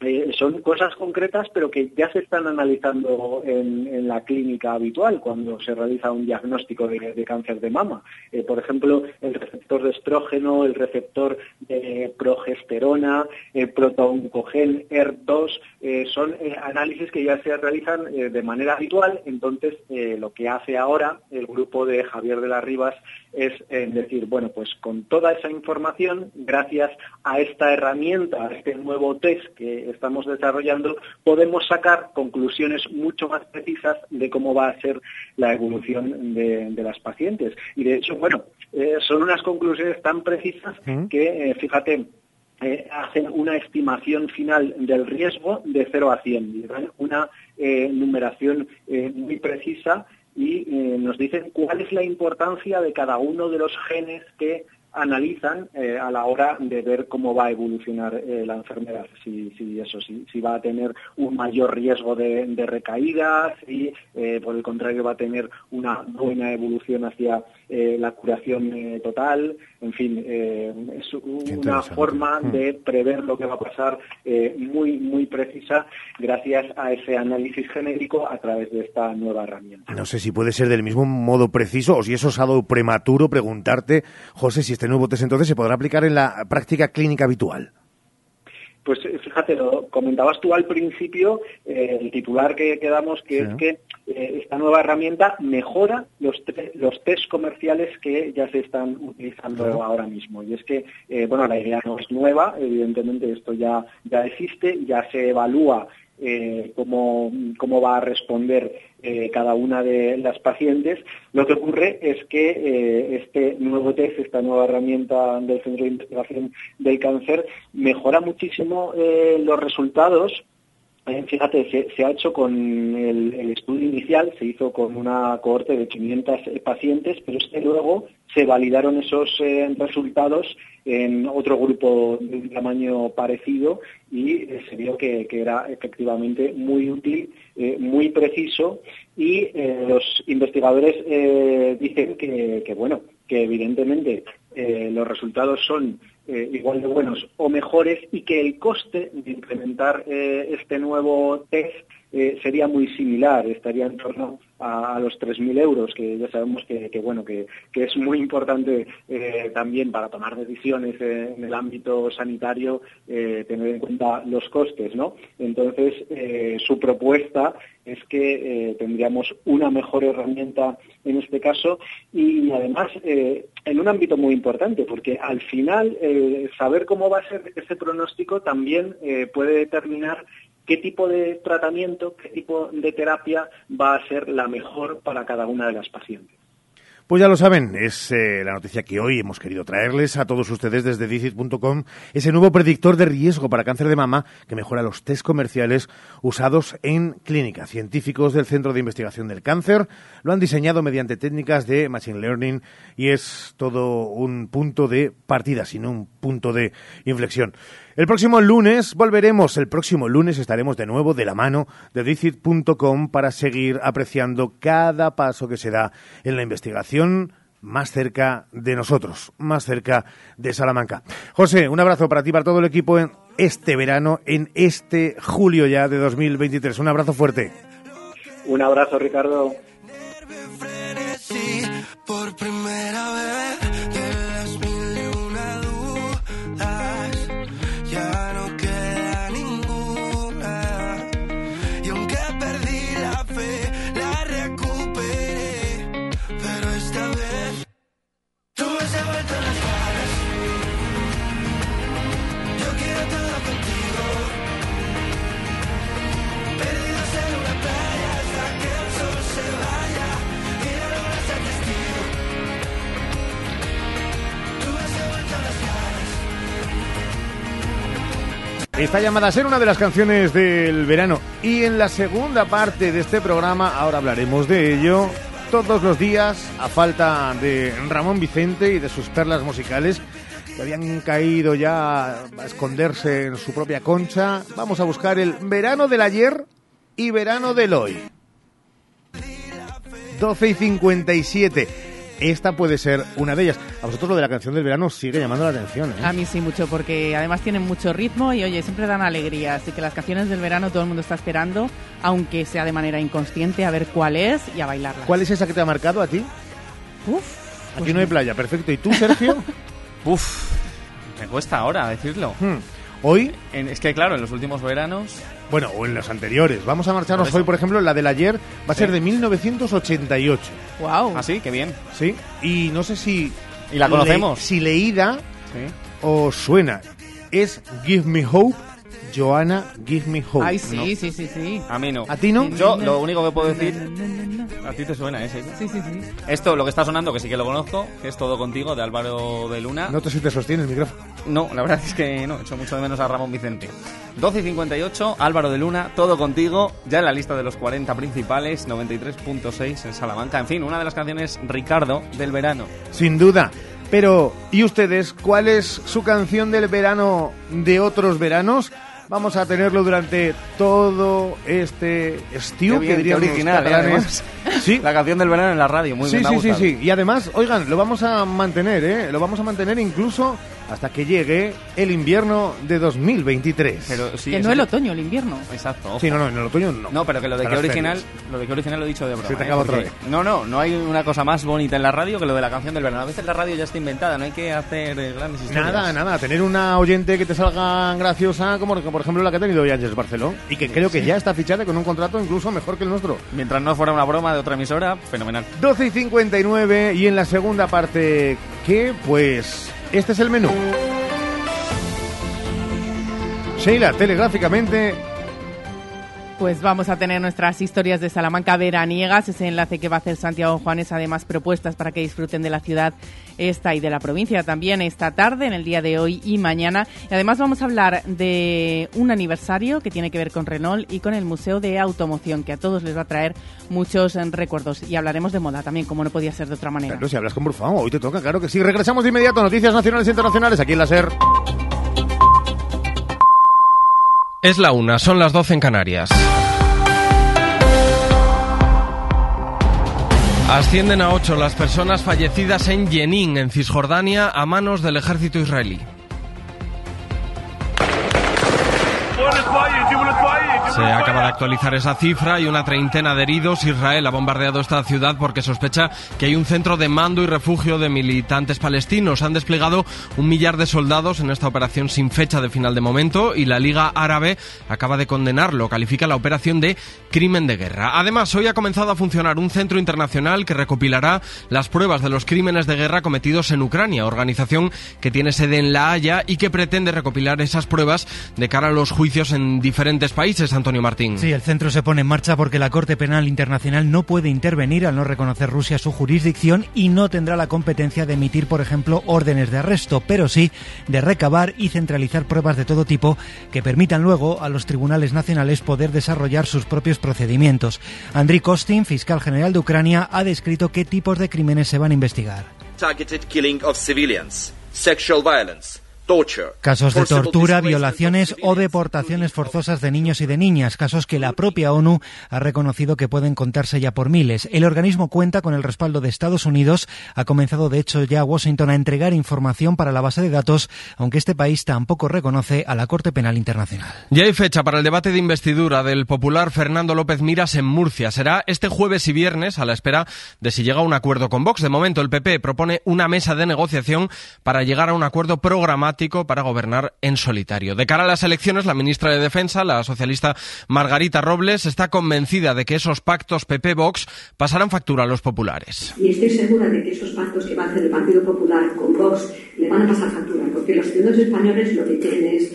eh, son cosas concretas, pero que ya se están analizando en, la clínica habitual cuando se realiza un diagnóstico de, cáncer de mama. Eh, por ejemplo, el receptor de estrógeno, el receptor de progesterona, el protooncogen ER2, eh, son análisis que ya se realizan de manera habitual. Entonces, lo que hace ahora el grupo de Javier de las Rivas es decir, bueno, pues con toda esa información, gracias a esta herramienta, a este nuevo test que estamos desarrollando, podemos sacar conclusiones mucho más precisas de cómo va a ser la evolución de, las pacientes. Y de hecho, bueno, eh, son unas conclusiones tan precisas que, eh, fíjate, eh, hacen una estimación final del riesgo de 0 a 100, una numeración muy precisa y nos dicen cuál es la importancia de cada uno de los genes que analizan eh, a la hora de ver cómo va a evolucionar eh, la enfermedad, si, si eso, si, si, va a tener un mayor riesgo de, recaídas, si eh, por el contrario va a tener una buena evolución hacia la curación total, en fin, es una forma hmm. de prever lo que va a pasar muy, muy precisa gracias a ese análisis genérico a través de esta nueva herramienta. No sé si puede ser del mismo modo preciso o si es osado prematuro preguntarte, José, si este nuevo test entonces se podrá aplicar en la práctica clínica habitual. Pues eh, fíjate, lo comentabas tú al principio, eh, el titular que, quedamos, que es que eh, esta nueva herramienta mejora los, los test comerciales que ya se están utilizando ahora mismo. Y es que, bueno, la idea no es nueva, evidentemente esto ya, ya existe, ya se evalúa eh, cómo, cómo va a responder eh, cada una de las pacientes. Lo que ocurre es que eh, este nuevo test, esta nueva herramienta del Centro de Investigación del Cáncer, mejora muchísimo los resultados Fíjate, se, ha hecho con el, estudio inicial, se hizo con una cohorte de 500 pacientes, pero luego se validaron esos eh, resultados en otro grupo de un tamaño parecido y eh, se vio que, era efectivamente muy útil, eh, muy preciso y los investigadores dicen que, bueno, que evidentemente los resultados son eh, igual de buenos o mejores y que el coste de implementar eh, este nuevo test eh, sería muy similar, estaría en torno a, los 3.000 euros, que ya sabemos que, bueno que, es muy importante eh, también para tomar decisiones eh, en el ámbito sanitario, eh, tener en cuenta los costes, ¿no? Entonces, su propuesta es que tendríamos una mejor herramienta en este caso y además en un ámbito muy importante, porque al final saber cómo va a ser ese pronóstico también puede determinar qué tipo de tratamiento, qué tipo de terapia va a ser la mejor para cada una de las pacientes. Pues ya lo saben, es eh, la noticia que hoy hemos querido traerles a todos ustedes desde Dicit.com, ese nuevo predictor de riesgo para cáncer de mama que mejora los test comerciales usados en clínica. Científicos del Centro de Investigación del Cáncer lo han diseñado mediante técnicas de Machine Learning y es todo un punto de partida, sino un punto de inflexión. El próximo lunes volveremos, el próximo lunes estaremos de nuevo de la mano de Dicit.com para seguir apreciando cada paso que se da en la investigación más cerca de nosotros, más cerca de Salamanca. José, un abrazo para ti, para todo el equipo en este verano, en este julio ya de 2023. Un abrazo fuerte. Un abrazo, Ricardo. Por primera vez Está llamada a ser una de las canciones del verano. Y en la segunda parte de este programa, ahora hablaremos de ello, todos los días, a falta de Ramón Vicente y de sus perlas musicales, que habían caído ya a esconderse en su propia concha, vamos a buscar el verano del ayer y verano del hoy. 12 y 57 esta puede ser una de ellas. A vosotros lo de la canción del verano sigue llamando la atención. ¿eh? A mí sí mucho, porque además tienen mucho ritmo y oye, siempre dan alegría. Así que las canciones del verano todo el mundo está esperando, aunque sea de manera inconsciente, a ver cuál es y a bailarla. ¿Cuál es esa que te ha marcado a ti? Uf. Aquí pues no hay playa, perfecto. ¿Y tú, Sergio? [LAUGHS] Uf, me cuesta ahora decirlo. Hmm. Hoy. En, es que claro, en los últimos veranos. Bueno, o en los anteriores. Vamos a marcharnos por hoy, por ejemplo, la del ayer va a Sí. ser de 1988. Wow. Ah, sí, qué bien. Sí. Y no sé si. ¿Y la conocemos? le- si leída Sí. o suena. Es Give Me Hope, Joanna Give Me Hope. Ay, sí, ¿no? sí, sí, sí. A mí no. ¿A ti no? Yo lo único que puedo decir. A ti te suena ese. ¿no? Sí, sí, sí. Esto, lo que está sonando, que sí que lo conozco, que es todo contigo, de Álvaro de Luna. No te si te sostiene el micrófono. No, la verdad es que no, echo mucho de menos a Ramón Vicente. 12 y 58, Álvaro de Luna, todo contigo, ya en la lista de los 40 principales, 93.6 en Salamanca. En fin, una de las canciones Ricardo del verano. Sin duda. Pero, ¿y ustedes? ¿Cuál es su canción del verano de otros veranos? Vamos a tenerlo durante todo este estío, que dirían qué los original, ¿eh? catalanes. Sí. La canción del verano en la radio, muy sí, bien. sí, sí, sí. Y además, oigan, lo vamos a mantener, ¿eh? Lo vamos a mantener incluso hasta que llegue el invierno de 2023. Pero sí, que no el otoño, el invierno. Exacto. ojo. Sí, no, no, en el otoño no. No, pero que lo de que original, lo de que original lo he dicho de broma. Se te ¿eh? acaba otra Porque- vez. No, no, no hay una cosa más bonita en la radio que lo de la canción del verano. A veces la radio ya está inventada, no hay que hacer eh, grandes historias. Nada, nada, tener una oyente que te salga graciosa, como por ejemplo la que ha tenido hoy Ángeles Barceló, y que creo que ya está fichada con un contrato incluso mejor que el nuestro. Mientras no fuera una broma de otra emisora, fenomenal. 12 y 59 y en la segunda parte, ¿qué? Pues este es el menú. Sheila, telegráficamente, Pues vamos a tener nuestras historias de Salamanca veraniegas, ese enlace que va a hacer Santiago Juanes, además propuestas para que disfruten de la ciudad esta y de la provincia también esta tarde, en el día de hoy y mañana. Y además vamos a hablar de un aniversario que tiene que ver con Renault y con el Museo de Automoción, que a todos les va a traer muchos eh, recuerdos. Y hablaremos de moda también, como no podía ser de otra manera. Claro, si hablas con Brufao, hoy te toca, claro que sí. Regresamos de inmediato, noticias nacionales e internacionales, aquí en la SER. Es la una, son las 12 en Canarias. Ascienden a ocho las personas fallecidas en Jenin, en Cisjordania, a manos del ejército israelí. Se acaba de actualizar esa cifra y una treintena de heridos. Israel ha bombardeado esta ciudad porque sospecha que hay un centro de mando y refugio de militantes palestinos. Han desplegado un millar de soldados en esta operación sin fecha de final de momento y la Liga Árabe acaba de condenarlo. Califica la operación de crimen de guerra. Además, hoy ha comenzado a funcionar un centro internacional que recopilará las pruebas de los crímenes de guerra cometidos en Ucrania, organización que tiene sede en La Haya y que pretende recopilar esas pruebas de cara a los juicios en diferentes países. Martín. Sí, el centro se pone en marcha porque la Corte Penal Internacional no puede intervenir al no reconocer Rusia su jurisdicción y no tendrá la competencia de emitir, por ejemplo, órdenes de arresto, pero sí de recabar y centralizar pruebas de todo tipo que permitan luego a los tribunales nacionales poder desarrollar sus propios procedimientos. Andriy Kostin, fiscal general de Ucrania, ha descrito qué tipos de crímenes se van a investigar. Targeted killing of civilians, sexual violence, Casos de tortura, violaciones o deportaciones forzosas de niños y de niñas, casos que la propia ONU ha reconocido que pueden contarse ya por miles. El organismo cuenta con el respaldo de Estados Unidos. Ha comenzado, de hecho, ya Washington a entregar información para la base de datos, aunque este país tampoco reconoce a la Corte Penal Internacional. Ya hay fecha para el debate de investidura del popular Fernando López Miras en Murcia. Será este jueves y viernes a la espera de si llega a un acuerdo con Vox. De momento, el PP propone una mesa de negociación para llegar a un acuerdo programático para gobernar en solitario. De cara a las elecciones, la ministra de Defensa, la socialista Margarita Robles, está convencida de que esos pactos PP-Vox pasarán factura a los populares. Y estoy segura de que esos pactos que va a hacer el Partido Popular con Vox le van a pasar factura, porque los ciudadanos españoles lo que quieren es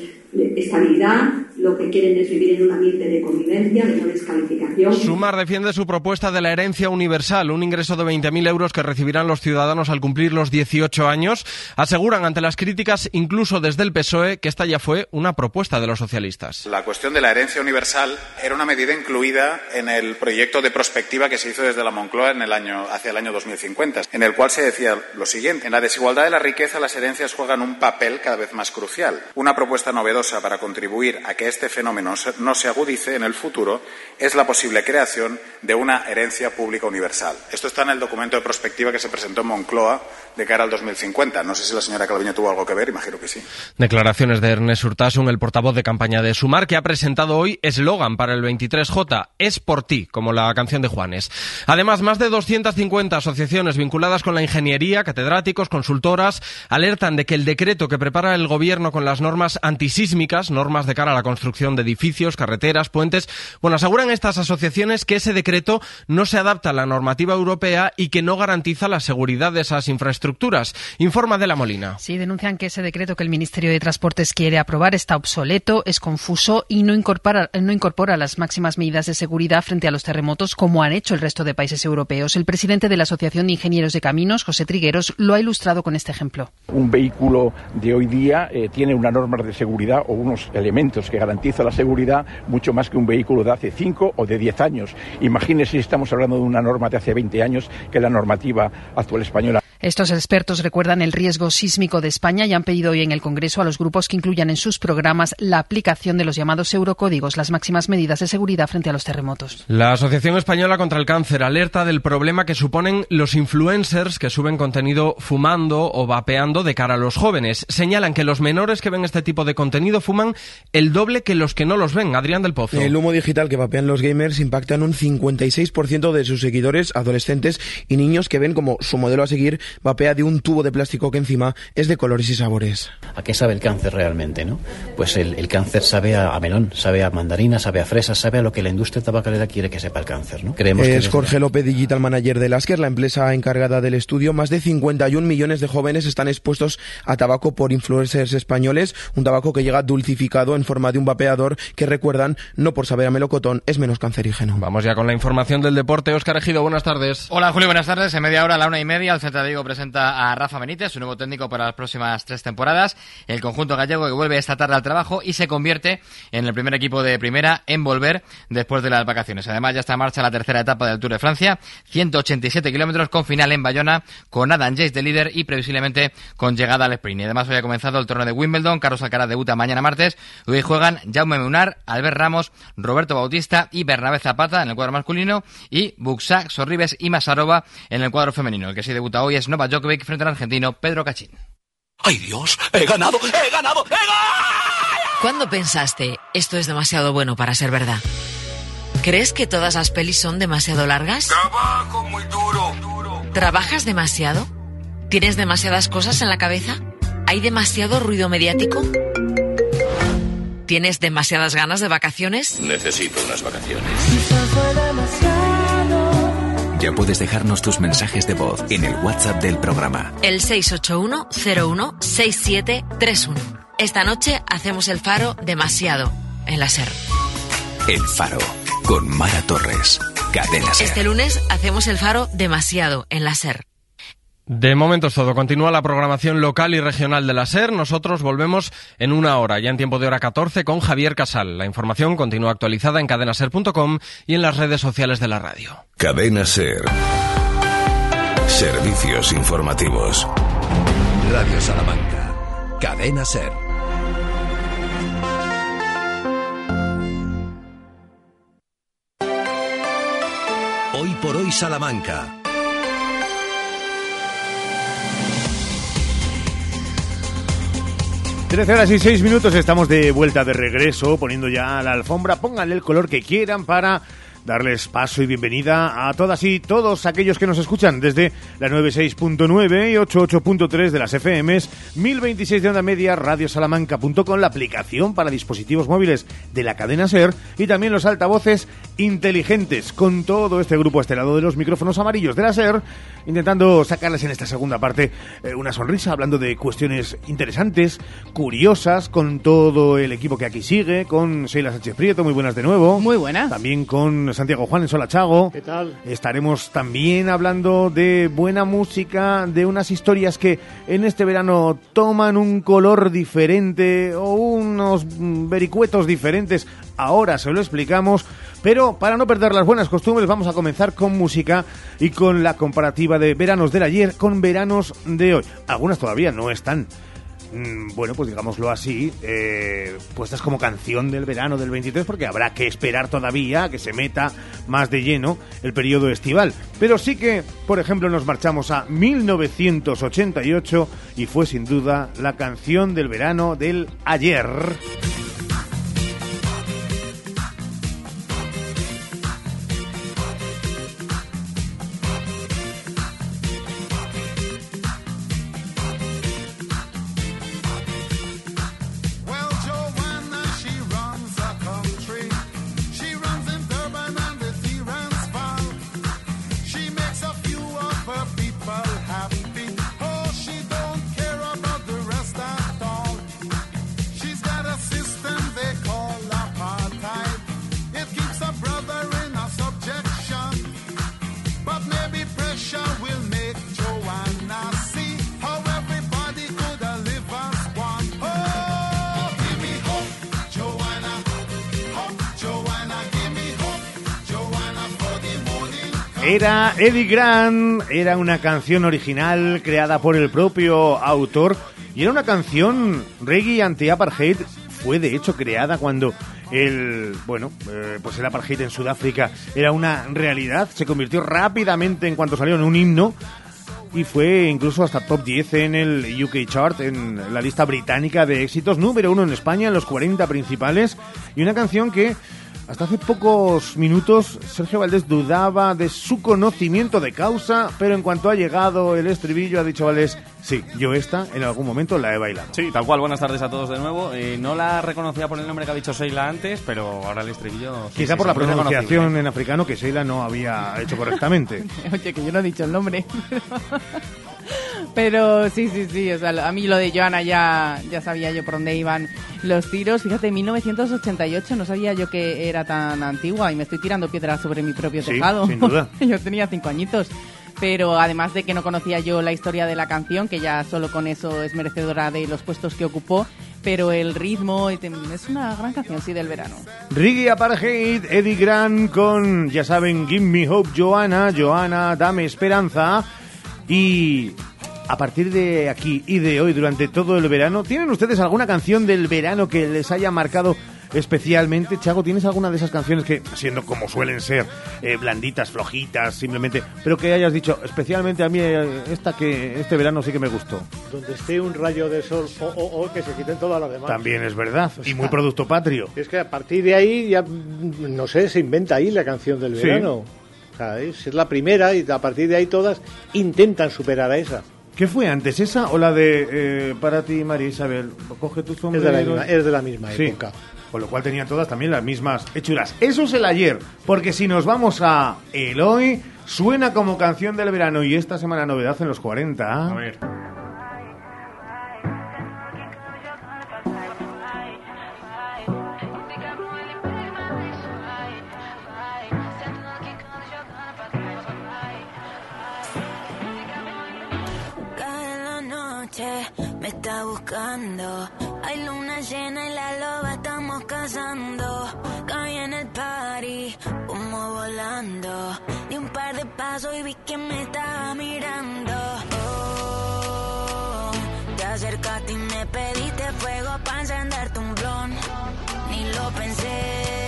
estabilidad, lo que quieren es vivir en un ambiente de convivencia, de no descalificación. Sumar defiende su propuesta de la herencia universal, un ingreso de 20.000 euros que recibirán los ciudadanos al cumplir los 18 años. Aseguran ante las críticas, incluso desde el PSOE, que esta ya fue una propuesta de los socialistas. La cuestión de la herencia universal era una medida incluida en el proyecto de prospectiva que se hizo desde la Moncloa en el año, hacia el año 2050, en el cual se decía lo siguiente. En la desigualdad de la riqueza, las herencias juegan un papel cada vez más crucial. Una propuesta novedosa para contribuir a que este fenómeno no se agudice en el futuro es la posible creación de una herencia pública universal. Esto está en el documento de prospectiva que se presentó en Moncloa de cara al 2050. No sé si la señora Calviño tuvo algo que ver, imagino que sí. Declaraciones de Ernest Urtasun, el portavoz de campaña de Sumar, que ha presentado hoy eslogan para el 23J, es por ti, como la canción de Juanes. Además, más de 250 asociaciones vinculadas con la ingeniería, catedráticos, consultoras, alertan de que el decreto que prepara el gobierno con las normas antisísmicas, normas de cara a la construcción de edificios, carreteras, puentes, bueno, aseguran estas asociaciones que ese decreto no se adapta a la normativa europea y que no garantiza la seguridad de esas infraestructuras. Informa de la Molina. Sí, denuncian que ese decreto que el Ministerio de Transportes quiere aprobar está obsoleto, es confuso y no incorpora, no incorpora las máximas medidas de seguridad frente a los terremotos como han hecho el resto de países europeos. El presidente de la Asociación de Ingenieros de Caminos, José Trigueros, lo ha ilustrado con este ejemplo. Un vehículo de hoy día eh, tiene unas normas de seguridad o unos elementos que garantizan la seguridad mucho más que un vehículo de hace 5 o de 10 años. Imagínese si estamos hablando de una norma de hace 20 años que la normativa actual española. Estos expertos recuerdan el riesgo sísmico de España y han pedido hoy en el Congreso a los grupos que incluyan en sus programas la aplicación de los llamados eurocódigos, las máximas medidas de seguridad frente a los terremotos. La Asociación Española contra el Cáncer alerta del problema que suponen los influencers que suben contenido fumando o vapeando de cara a los jóvenes. Señalan que los menores que ven este tipo de contenido fuman el doble que los que no los ven. Adrián del Pozo. El humo digital que vapean los gamers impacta en un 56% de sus seguidores adolescentes y niños que ven como su modelo a seguir vapea de un tubo de plástico que encima es de colores y sabores. ¿A qué sabe el cáncer realmente, no? Pues el, el cáncer sabe a, a, melón, sabe a mandarina, sabe a fresa, sabe a lo que la industria tabacalera quiere que sepa el cáncer, ¿no? Creemos es que Jorge López, Digital Manager de Lasker, la empresa encargada del estudio. Más de 51 millones de jóvenes están expuestos a tabaco por influencers españoles, un tabaco que llega dulcificado en forma de un vapeador que recuerdan, no por saber a melocotón, es menos cancerígeno. Vamos ya con la información del deporte. Óscar Ejido, buenas tardes. Hola Julio, buenas tardes. En media hora, a la una y media, el Centro de Presenta a Rafa Benítez, su nuevo técnico para las próximas tres temporadas. El conjunto gallego que vuelve esta tarde al trabajo y se convierte en el primer equipo de primera en volver después de las vacaciones. Además, ya está en marcha la tercera etapa del Tour de Francia, 187 kilómetros con final en Bayona, con Adam Jace de líder y previsiblemente con llegada al sprint. Y además hoy ha comenzado el torneo de Wimbledon, Carlos Alcaraz debuta mañana martes, hoy juegan Jaume Munar, Albert Ramos, Roberto Bautista y Bernabé Zapata en el cuadro masculino y Buxac, Sorribes y Masarova en el cuadro femenino. El que sí debuta hoy Novak Djokovic frente al argentino Pedro Cachín. ¡Ay Dios! ¡He ganado! ¡He ganado! ¡He ganado! ¿Cuándo pensaste esto es demasiado bueno para ser verdad? ¿Crees que todas las pelis son demasiado largas? Trabajo muy duro, duro. ¿Trabajas demasiado? ¿Tienes demasiadas cosas en la cabeza? ¿Hay demasiado ruido mediático? ¿Tienes demasiadas ganas de vacaciones? Necesito unas vacaciones. Ya puedes dejarnos tus mensajes de voz en el WhatsApp del programa. El 681-016731. Esta noche hacemos el faro demasiado en la SER. El faro con Mara Torres. Cadena SER. Este lunes hacemos el faro demasiado en la SER. De momento es todo. Continúa la programación local y regional de la SER. Nosotros volvemos en una hora, ya en tiempo de hora 14, con Javier Casal. La información continúa actualizada en cadenaser.com y en las redes sociales de la radio. Cadena SER. Servicios informativos. Radio Salamanca. Cadena SER. Hoy por hoy Salamanca. Trece horas y seis minutos, estamos de vuelta de regreso, poniendo ya la alfombra. Pónganle el color que quieran para darles paso y bienvenida a todas y todos aquellos que nos escuchan desde la 96.9 y 88.3 de las FMs, 1026 de onda media, radiosalamanca.com, la aplicación para dispositivos móviles de la cadena SER y también los altavoces inteligentes con todo este grupo estelado de los micrófonos amarillos de la SER, intentando sacarles en esta segunda parte eh, una sonrisa, hablando de cuestiones interesantes, curiosas, con todo el equipo que aquí sigue, con Sheila Sánchez Prieto, muy buenas de nuevo. Muy buenas. También con Santiago Juan en Solachago. ¿Qué tal? Estaremos también hablando de buena música, de unas historias que en este verano toman un color diferente o unos vericuetos diferentes. Ahora se lo explicamos, pero para no perder las buenas costumbres vamos a comenzar con música y con la comparativa de veranos del ayer con veranos de hoy. Algunas todavía no están bueno, pues digámoslo así, eh, puestas como canción del verano del 23, porque habrá que esperar todavía a que se meta más de lleno el periodo estival. Pero sí que, por ejemplo, nos marchamos a 1988 y fue sin duda la canción del verano del ayer. Era Eddie Grant, era una canción original creada por el propio autor y era una canción reggae anti-apartheid. Fue de hecho creada cuando el, bueno, eh, pues el apartheid en Sudáfrica era una realidad. Se convirtió rápidamente en cuanto salió en un himno y fue incluso hasta top 10 en el UK Chart, en la lista británica de éxitos, número uno en España, en los 40 principales, y una canción que Hasta hace pocos minutos Sergio Valdés dudaba de su conocimiento de causa, pero en cuanto ha llegado el estribillo ha dicho Valdés, sí, yo esta en algún momento la he bailado. Sí, tal cual. Buenas tardes a todos de nuevo. Eh, no la reconocía por el nombre que ha dicho Sheila antes, pero ahora el estribillo... sí, Quizá sí, por la pronunciación en africano que Sheila no había hecho correctamente. [LAUGHS] Oye, que yo no he dicho el nombre. [LAUGHS] Pero sí, sí, sí. O sea, a mí lo de Joana ya, ya sabía yo por dónde iban los tiros. Fíjate, 1988 no sabía yo que era tan antigua y me estoy tirando piedras sobre mi propio Sí, tejado. sin duda. [LAUGHS] yo tenía cinco añitos. Pero además de que no conocía yo la historia de la canción, que ya solo con eso es merecedora de los puestos que ocupó, pero el ritmo es una gran canción, sí, del verano. Riggy Apartheid, Eddie Grant con, ya saben, Give Me Hope, Joana, Joana, dame esperanza. Y a partir de aquí y de hoy, durante todo el verano, ¿tienen ustedes alguna canción del verano que les haya marcado especialmente? Chago, ¿tienes alguna de esas canciones que, siendo como suelen ser, eh, blanditas, flojitas, simplemente, pero que hayas dicho, especialmente a mí, eh, esta que este verano sí que me gustó? Donde esté un rayo de sol o, o, o, que se quiten todas las demás. También es verdad, y muy producto patrio. Es que a partir de ahí ya, no sé, se inventa ahí la canción del Sí. O sea, es, es la primera y a partir de ahí todas intentan superar a esa. ¿Qué fue antes, esa o la de eh, para ti, María Isabel? Coge tu Es sombrero. de la misma, es de la misma Sí, época. Con lo cual tenían todas también las mismas hechuras. Eso es el ayer, porque si nos vamos a el hoy, suena como canción del verano y esta semana novedad en los 40. A ver. Me está buscando. Hay luna llena y la loba estamos cazando. Caí en el party, humo volando. Di un par de pasos y vi que me estaba mirando. Oh, te acercaste y me pediste fuego para encenderte un blon. Ni lo pensé.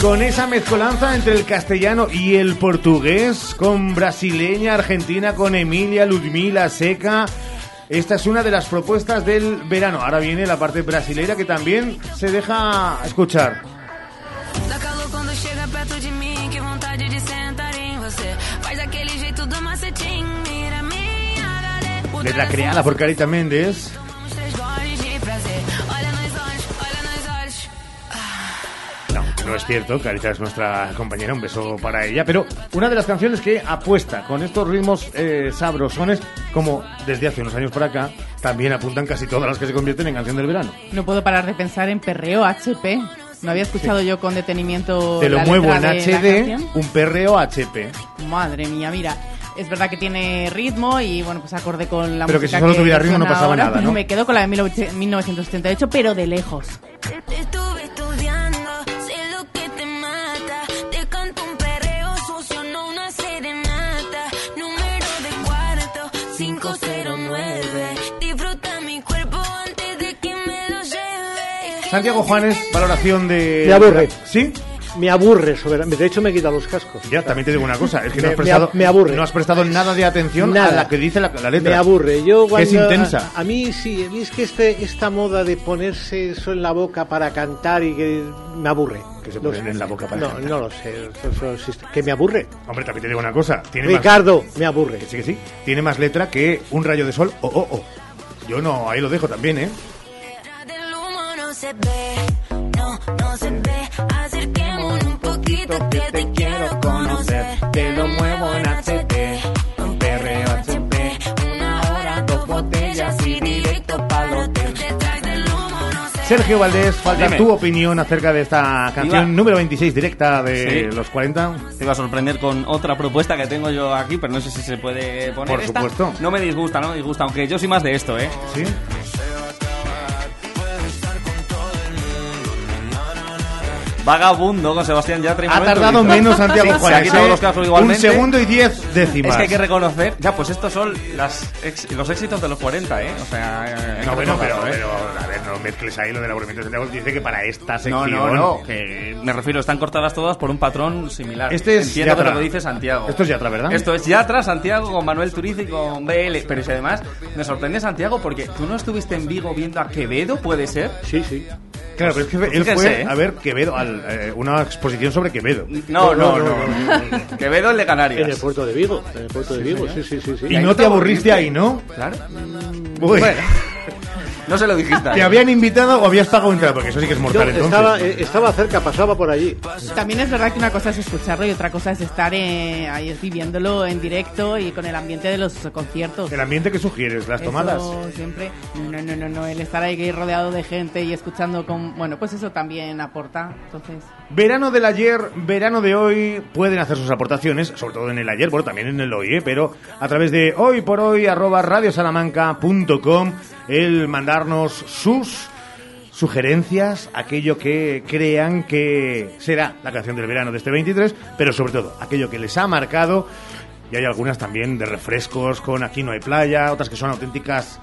Con esa mezcolanza entre el castellano y el portugués, con brasileña, argentina, con Emilia, Ludmila, Seca. Esta es una de las propuestas del verano. Ahora viene la parte brasileira que también se deja escuchar. Letra creada por Carita Méndez. No, no es cierto, Carita es nuestra compañera, un beso para ella, pero una de las canciones que apuesta con estos ritmos eh, sabrosones, como desde hace unos años por acá, también apuntan casi todas las que se convierten en canción del verano. No puedo parar de pensar en perreo HP. No había escuchado yo con detenimiento. Te lo la muevo en HD, un perreo HP. Madre mía, mira. Es verdad que tiene ritmo y bueno, pues acorde con la Pero que música si solo tuviera ritmo no pasaba ahora, nada, pero ¿no? Me quedo con la de 19- 1978, pero de lejos. Te estuve estudiando, sé lo que te mata. Te canto un perreo sucio, no una serenata. Número de cuarto, 509. Disfruta mi cuerpo antes de que me lo lleve. Santiago Juanes, valoración de... Me aburre. ¿Sí? Me aburre, sobre... de hecho me quita los cascos. Ya, también te digo una cosa, es que no Me- has prestado, me, aburre. no has prestado nada de atención a Nada. la que dice la, la letra. Me aburre. Yo cuando, es intensa. A, a mí sí, a mí es que este, esta moda de ponerse eso en la boca para cantar y que me aburre. Que se No ponen en la boca para no, cantar. No lo sé. eso- eso. Que me aburre. Hombre, también te digo una cosa. Tiene más- Ricardo, me aburre. Que sí, que sí. Tiene más letra que un rayo de sol. Oh, oh, oh. Yo no, ahí lo dejo también, ¿eh? No se ve, Sergio Valdés, falta Dime. tu opinión acerca de esta canción Iba- número 26 directa de Sí. los 40. Te iba a sorprender con otra propuesta que tengo yo aquí, pero no sé si se puede poner. Por esta. supuesto. No me disgusta, no me disgusta, aunque yo soy más de esto, ¿eh? Sí. Vagabundo con Sebastián Yatra y Ha tardado menos Santiago Sí, Se ha Juárez. quitado ¿eh? los cascos igualmente. Un segundo y diez décimas. Es que hay que reconocer. Ya, pues estos son las ex- los éxitos de los 40, ¿eh? O sea. que No, bueno, pero, recordarlo, ¿eh? pero, a ver, no mezcles ahí lo del aburrimiento de Santiago. Dice que para esta No, sección. no, no. Que me refiero, están cortadas todas por un patrón similar. Este es Entiendo Yatra. lo que dice Santiago. Esto es Yatra, ¿verdad? Esto es Yatra, Santiago, con Manuel Turizo y con BL. Pero si además me sorprende Santiago porque tú no estuviste en Vigo viendo a Quevedo, ¿puede ser? Sí, sí. Claro, pero es que él Fíjense, fue ¿eh? a ver Quevedo, al, eh, una exposición sobre Quevedo. No, no, no. Quevedo el de Canarias. En el puerto de Vigo. En el puerto de Vigo, sí, sí, sí. sí. Y no te aburriste ahí, ¿no? Claro. Uy. Bueno, no se lo dijiste. ¿Te habían invitado o habías pagado entrada? Porque eso sí que es Yo mortal entonces. estaba, eh, estaba cerca, pasaba por allí. También es verdad que una cosa es escucharlo y otra cosa es estar eh, ahí viviéndolo en directo y con el ambiente de los conciertos. El ambiente que sugieres, las tomadas. Eso siempre. No, no, no, no. El estar ahí rodeado de gente y escuchando Bueno, pues eso también aporta. Entonces. Verano del ayer, verano de hoy, pueden hacer sus aportaciones, sobre todo en el ayer, bueno, también en el hoy, ¿eh? pero a través de hoy por hoy, arroba el mandarnos sus sugerencias, aquello que crean que será la canción del verano de este 23, pero sobre todo aquello que les ha marcado, y hay algunas también de refrescos con Aquí no hay playa, otras que son auténticas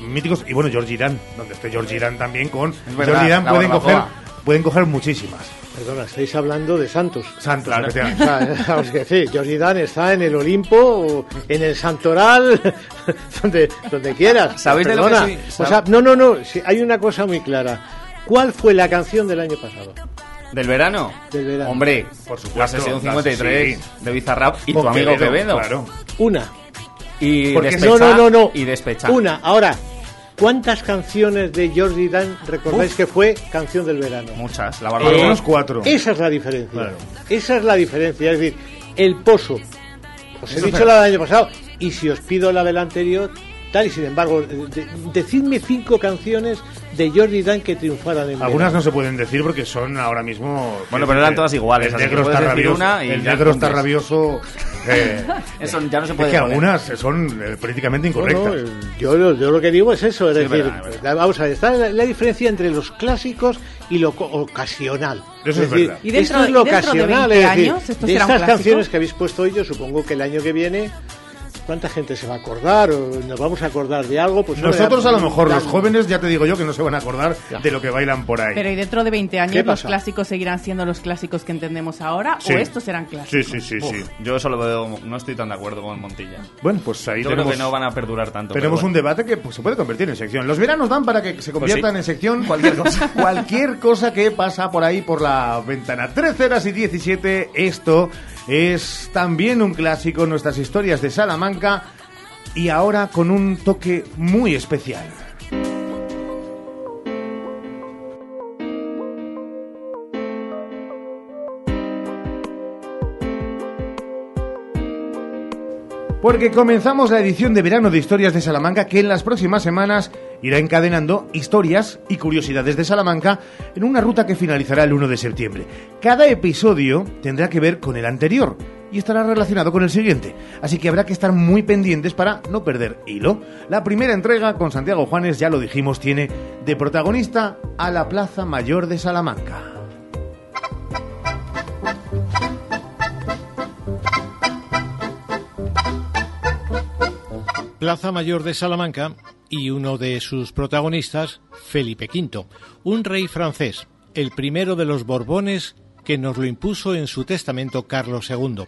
míticos, y bueno, George Irán, donde esté George Irán también con verdad, George Irán la pueden coger, pueden coger muchísimas. Perdona, estáis hablando de Santos. Santos, O efectivamente. sea, [LAUGHS] vamos a decir, Jordi Dan está en el Olimpo, o en el Santoral, [LAUGHS] donde, donde quieras. ¿Sabéis de lo que Perdona. sí? O sea, no, no, no, sí, hay una cosa muy clara. ¿Cuál fue la canción del año pasado? ¿Del verano? Del verano. Hombre, Por supuesto, la sesión la- 53 sí. de Bizarrap y tu amigo Quevedo. Claro. Una. Y Porque Despechá, no, no, no, no. Y Despechá. Una. Ahora, ¿cuántas canciones de Jordi Dan recordáis que fue canción del verano? Muchas, la Eh, barbacoa. Algunos cuatro. Esa es la diferencia. Claro. Esa es la diferencia. Es decir, el pozo. Os he Eso dicho la del año pasado. Y si os pido la del anterior, tal. Y sin embargo, de- decidme cinco canciones de Jordi Dan que triunfaran en Algunas verano. no se pueden decir porque son ahora mismo. Bueno, pero eran todas iguales, El que negro está rabioso. una y el negro está rabioso. eh, [LAUGHS] Eso ya no se es puede que poner. algunas son eh, políticamente No, incorrectas. no, eh, yo, lo- yo lo que digo es eso, es Sí, es decir, verdad, es verdad. vamos a ver, está la, la diferencia entre los clásicos y lo co- ocasional. Eso es decir, verdad. Y dentro- esto es lo de ocasional, 20 es decir, años, ¿esto de estas canciones que habéis puesto hoy, yo supongo que el año que viene, ¿cuánta gente se va a acordar? ¿O nos vamos a acordar de algo? Pues Nosotros a lo mejor, ya- los jóvenes, ya te digo yo que no se van a acordar de lo que bailan por ahí. Pero ¿y dentro de 20 ¿Qué años los clásicos seguirán siendo los clásicos que entendemos ahora Sí. o estos serán clásicos? Sí, sí, sí, Uf, sí. Yo eso lo veo, no estoy tan de acuerdo con Montilla. Bueno, pues ahí Yo tenemos, creo que no van a perdurar tanto. tenemos pero un bueno. debate que pues, se puede convertir en sección. Los veranos dan para que se conviertan sí. en sección [LAUGHS] cualquier cosa. [LAUGHS] cualquier cosa que pasa por ahí por la ventana. 13 horas y 17. Esto es también un clásico, nuestras historias de Salamanca. Y ahora con un toque muy especial. Porque comenzamos la edición de verano de Historias de Salamanca que en las próximas semanas irá encadenando historias y curiosidades de Salamanca en una ruta que finalizará el 1 de septiembre. Cada episodio tendrá que ver con el anterior y estará relacionado con el siguiente, así que habrá que estar muy pendientes para no perder hilo. La primera entrega con Santiago Juanes, ya lo dijimos, tiene de protagonista a la Plaza Mayor de Salamanca. Plaza Mayor de Salamanca y uno de sus protagonistas, Felipe V, un rey francés, el primero de los Borbones que nos lo impuso en su testamento Carlos II.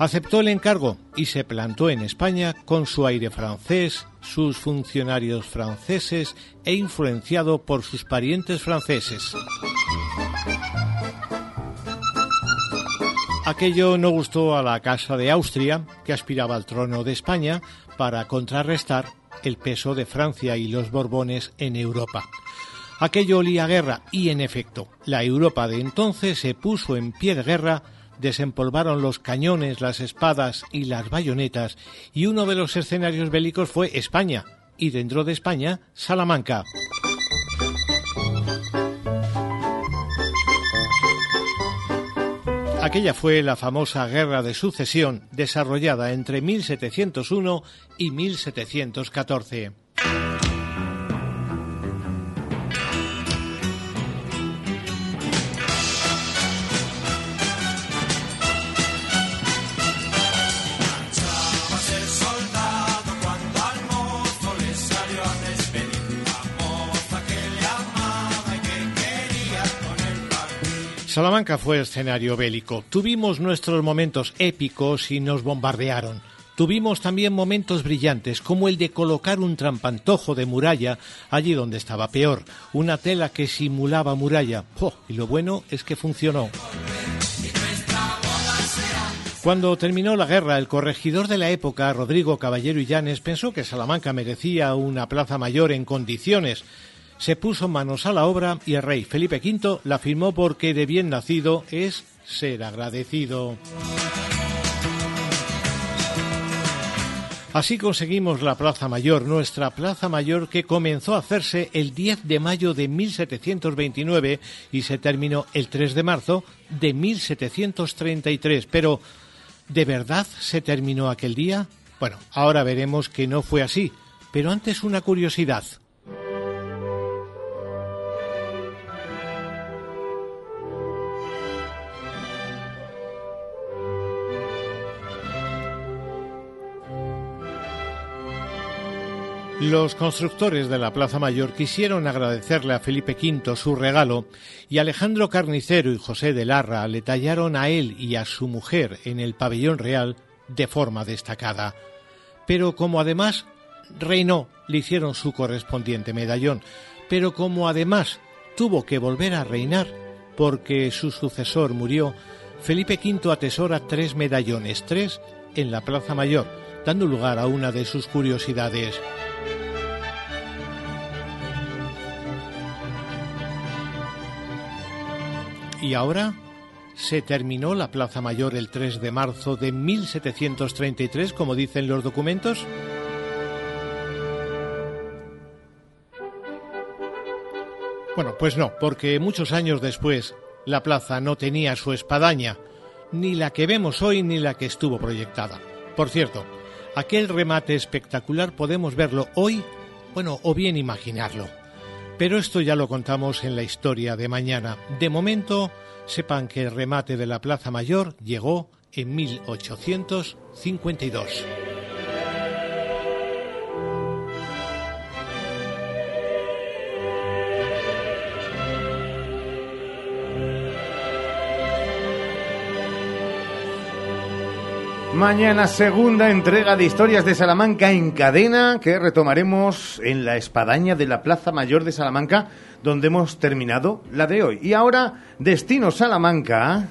Aceptó el encargo y se plantó en España con su aire francés, sus funcionarios franceses e influenciado por sus parientes franceses. Aquello no gustó a la Casa de Austria, que aspiraba al trono de España, para contrarrestar el peso de Francia y los Borbones en Europa. Aquello olía guerra y, en efecto, la Europa de entonces se puso en pie de guerra, desempolvaron los cañones, las espadas y las bayonetas, y uno de los escenarios bélicos fue España, y dentro de España, Salamanca. Aquella fue la famosa Guerra de Sucesión desarrollada entre 1701 y 1714. Salamanca fue escenario bélico. Tuvimos nuestros momentos épicos y nos bombardearon. Tuvimos también momentos brillantes, como el de colocar un trampantojo de muralla allí donde estaba peor, una tela que simulaba muralla. ¡Oh! Y lo bueno es que funcionó. Cuando terminó la guerra, el corregidor de la época, Rodrigo Caballero y Llanes, pensó que Salamanca merecía una plaza mayor en condiciones. Se puso manos a la obra y el rey Felipe V la firmó porque de bien nacido es ser agradecido. Así conseguimos la Plaza Mayor, nuestra Plaza Mayor que comenzó a hacerse el 10 de mayo de 1729 y se terminó el 3 de marzo de 1733. Pero, ¿de verdad se terminó aquel día? Bueno, ahora veremos que no fue así. Pero antes una curiosidad. Los constructores de la Plaza Mayor quisieron agradecerle a Felipe V su regalo y Alejandro Carnicero y José de Larra le tallaron a él y a su mujer en el pabellón real de forma destacada. Pero como además reinó, le hicieron su correspondiente medallón. Pero como además tuvo que volver a reinar porque su sucesor murió, Felipe V atesora tres medallones, tres en la Plaza Mayor, dando lugar a una de sus curiosidades. Y ahora se terminó la Plaza Mayor el 3 de marzo de 1733, como dicen los documentos. Bueno, pues no, porque muchos años después la plaza no tenía su espadaña, ni la que vemos hoy ni la que estuvo proyectada. Por cierto, aquel remate espectacular podemos verlo hoy, bueno, o bien imaginarlo. Pero esto ya lo contamos en la historia de mañana. De momento, sepan que el remate de la Plaza Mayor llegó en 1852. Mañana segunda entrega de Historias de Salamanca en cadena que retomaremos en la espadaña de la Plaza Mayor de Salamanca donde hemos terminado la de hoy. Y ahora destino Salamanca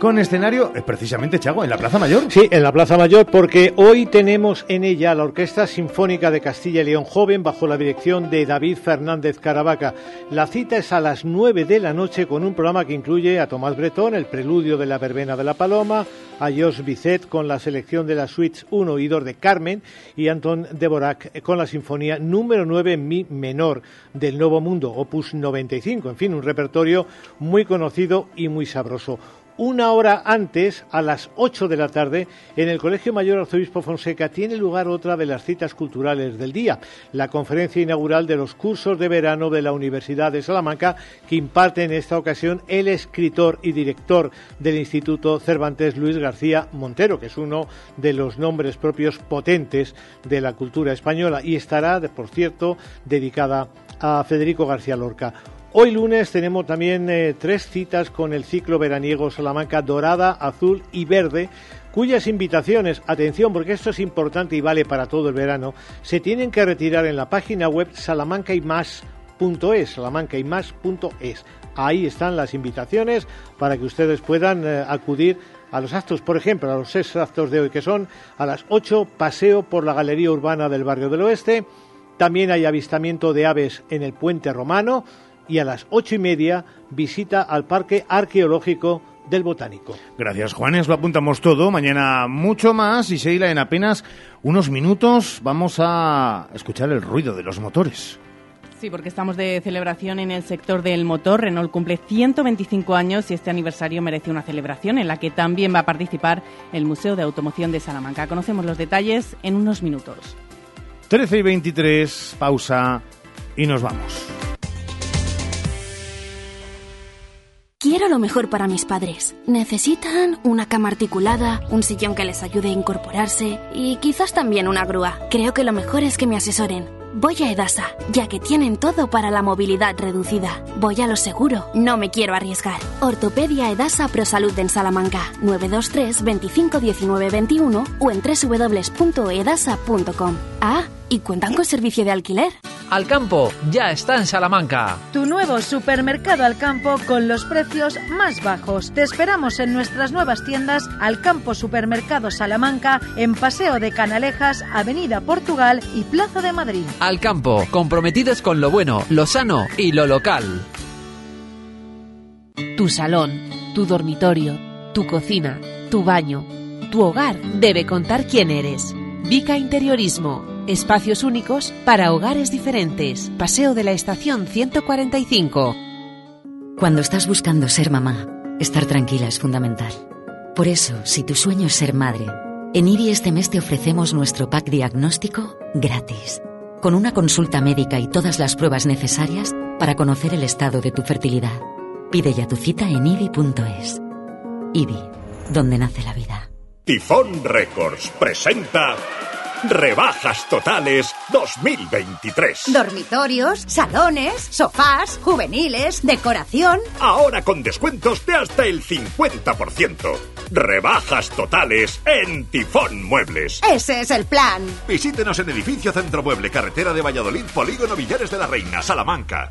con escenario, es precisamente Chago, en la Plaza Mayor. Sí, en la Plaza Mayor, porque hoy tenemos en ella la Orquesta Sinfónica de Castilla y León Joven bajo la dirección de David Fernández Caravaca. La cita es a las 9 de la noche con un programa que incluye a Tomás Bretón, el preludio de la verbena de la Paloma, a Jos Bizet con la selección de las suites 1 y 2 de Carmen y Anton Dvorak con la sinfonía número 9 en mi menor del Nuevo Mundo, opus 95. En fin, un repertorio muy conocido y muy sabroso una hora antes, a las 8 de la tarde, en el Colegio Mayor Arzobispo Fonseca tiene lugar otra de las citas culturales del día, la conferencia inaugural de los cursos de verano de la Universidad de Salamanca, que imparte en esta ocasión el escritor y director del Instituto Cervantes Luis García Montero, que es uno de los nombres propios potentes de la cultura española y estará, por cierto, dedicada a Federico García Lorca. Hoy lunes tenemos también eh, tres citas con el ciclo veraniego Salamanca Dorada, Azul y Verde, cuyas invitaciones, atención porque esto es importante y vale para todo el verano, se tienen que retirar en la página web salamancaymas.es, salamancaymas.es. Ahí están las invitaciones para que ustedes puedan eh, acudir a los actos, por ejemplo, a los seis actos de hoy que son a las 8 paseo por la Galería Urbana del Barrio del Oeste, también hay avistamiento de aves en el Puente Romano, y a las ocho y media visita al Parque Arqueológico del Botánico. Gracias, Juanes. Lo apuntamos todo. Mañana mucho más. Y Sheila, en apenas unos minutos vamos a escuchar el ruido de los motores. Sí, porque estamos de celebración en el sector del motor. Renault cumple 125 años y este aniversario merece una celebración en la que también va a participar el Museo de Automoción de Salamanca. Conocemos los detalles en unos minutos. 13 y 23, pausa y nos vamos. Quiero lo mejor para mis padres. Necesitan una cama articulada, un sillón que les ayude a incorporarse y quizás también una grúa. Creo que lo mejor es que me asesoren. Voy a Edasa, ya que tienen todo para la movilidad reducida. Voy a lo seguro, no me quiero arriesgar. Ortopedia Edasa ProSalud en Salamanca, 923 25 19 21 o en www.edasa.com. Ah, ¿y cuentan con servicio de alquiler? Alcampo ya está en Salamanca. Tu nuevo supermercado Alcampo con los precios más bajos. Te esperamos en nuestras nuevas tiendas Alcampo Supermercado Salamanca en Paseo de Canalejas, Avenida Portugal y Plaza de Madrid. Alcampo, comprometidos con lo bueno, lo sano y lo local. Tu salón, tu dormitorio, tu cocina, tu baño, tu hogar debe contar quién eres. Vica Interiorismo. Espacios únicos para hogares diferentes. Paseo de la Estación 145. Cuando estás buscando ser mamá, estar tranquila es fundamental. Por eso, si tu sueño es ser madre, en IBI este mes te ofrecemos nuestro pack diagnóstico gratis, con una consulta médica y todas las pruebas necesarias para conocer el estado de tu fertilidad. Pide ya tu cita en IBI.es. IBI, donde nace la vida. Tifón Records presenta Rebajas Totales 2023. Dormitorios, salones, sofás, juveniles, decoración. Ahora con descuentos de hasta el 50%. Rebajas totales en Tifón Muebles. Ese es el plan. Visítenos en Edificio Centro Mueble, Carretera de Valladolid, Polígono Villares de la Reina, Salamanca.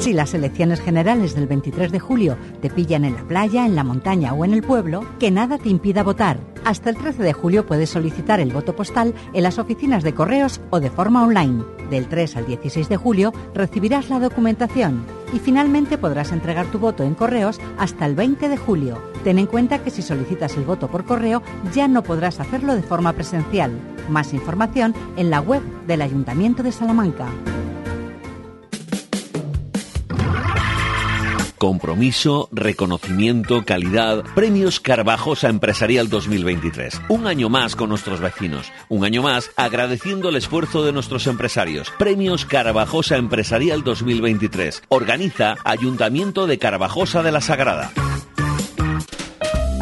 Si las elecciones generales del 23 de julio te pillan en la playa, en la montaña o en el pueblo, que nada te impida votar. Hasta el 13 de julio puedes solicitar el voto postal en las oficinas de correos o de forma online. Del 3 al 16 de julio recibirás la documentación y finalmente podrás entregar tu voto en correos hasta el 20 de julio. Ten en cuenta que si solicitas el voto por correo ya no podrás hacerlo de forma presencial. Más información en la web del Ayuntamiento de Salamanca. Compromiso, reconocimiento, calidad. Premios Carvajosa Empresarial 2023. Un año más con nuestros vecinos. Un año más agradeciendo el esfuerzo de nuestros empresarios. Premios Carvajosa Empresarial 2023. Organiza Ayuntamiento de Carvajosa de la Sagrada.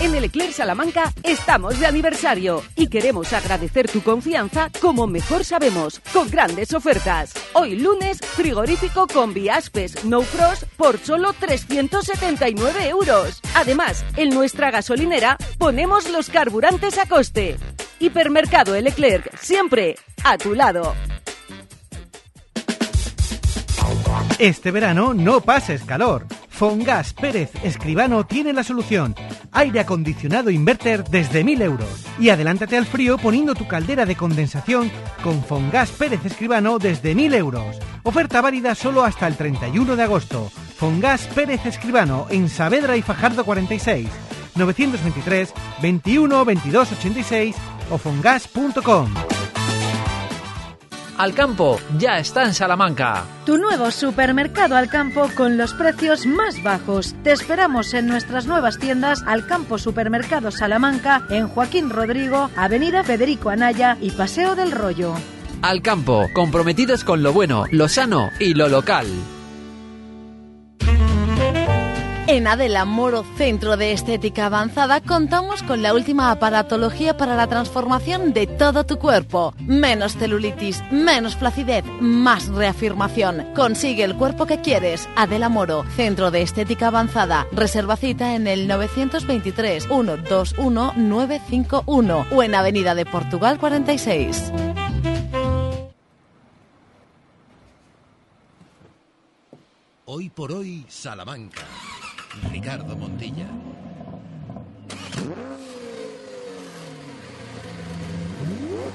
En el Eclair Salamanca estamos de aniversario y queremos agradecer tu confianza como mejor sabemos, con grandes ofertas. Hoy lunes, frigorífico con Viaspes No Frost por solo 379 euros. Además, en nuestra gasolinera ponemos los carburantes a coste. Hipermercado El siempre a tu lado. Este verano no pases calor. Fongas Pérez Escribano tiene la solución. Aire acondicionado inverter desde 1000 euros. Y adelántate al frío poniendo tu caldera de condensación con Fongas Pérez Escribano desde 1000 euros. Oferta válida solo hasta el 31 de agosto. Fongas Pérez Escribano en Saavedra y Fajardo 46. 923 21 22 86 o fongas.com. Alcampo ya está en Salamanca. Tu nuevo supermercado Alcampo con los precios más bajos. Te esperamos en nuestras nuevas tiendas Alcampo Supermercado Salamanca en Joaquín Rodrigo, Avenida Federico Anaya y Paseo del Rollo. Alcampo, comprometidos con lo bueno, lo sano y lo local. En Adela Moro Centro de Estética Avanzada contamos con la última aparatología para la transformación de todo tu cuerpo. Menos celulitis, menos flacidez, más reafirmación. Consigue el cuerpo que quieres. Adela Moro, Centro de Estética Avanzada. Reserva cita en el 923 121 951 o en Avenida de Portugal 46. Hoy por hoy, Salamanca. Ricardo Montilla.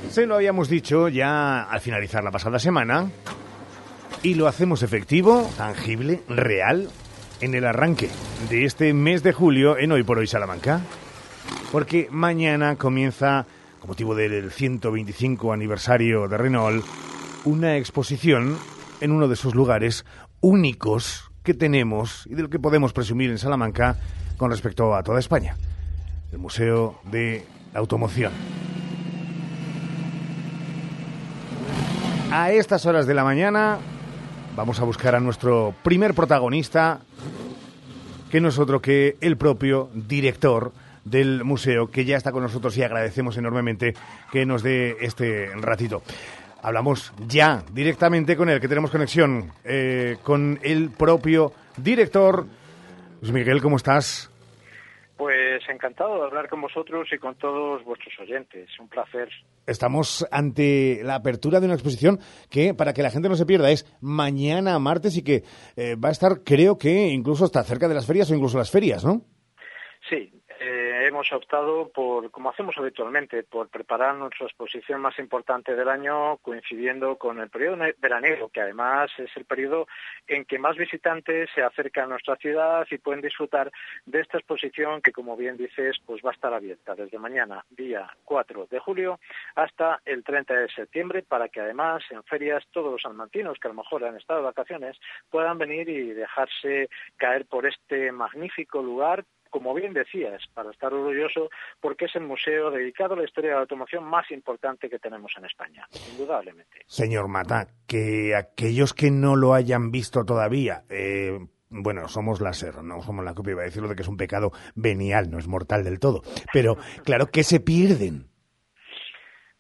Se lo habíamos dicho ya al finalizar la pasada semana y lo hacemos efectivo, tangible, real, en el arranque de este mes de julio en Hoy por Hoy Salamanca. Porque mañana comienza, con motivo del 125 aniversario de Renault, una exposición en uno de esos lugares únicos que tenemos y del que podemos presumir en Salamanca con respecto a toda España, el Museo de Automoción. A estas horas de la mañana vamos a buscar a nuestro primer protagonista, que no es otro que el propio director del museo, que ya está con nosotros y agradecemos enormemente que nos dé este ratito. Hablamos ya directamente con él, que tenemos conexión eh, con el propio director. Luis Miguel, ¿cómo estás? Pues encantado de hablar con vosotros y con todos vuestros oyentes. Un placer. Estamos ante la apertura de una exposición que, para que la gente no se pierda, es mañana martes y que eh, va a estar, creo que incluso hasta cerca de las ferias o incluso las ferias, ¿no? Sí, hemos optado por, como hacemos habitualmente, por preparar nuestra exposición más importante del año coincidiendo con el periodo veraniego, que además es el periodo en que más visitantes se acercan a nuestra ciudad y pueden disfrutar de esta exposición que, como bien dices, pues va a estar abierta desde mañana, día 4 de julio, hasta el 30 de septiembre, para que además en ferias todos los salmantinos que a lo mejor han estado de vacaciones puedan venir y dejarse caer por este magnífico lugar como bien decías, para estar orgulloso, porque es el museo dedicado a la historia de la automoción más importante que tenemos en España, indudablemente. Señor Mata, que aquellos que no lo hayan visto todavía, eh, bueno, somos láser, no somos la copia, iba a decirlo de que es un pecado venial, no es mortal del todo. Pero, claro, que se pierden?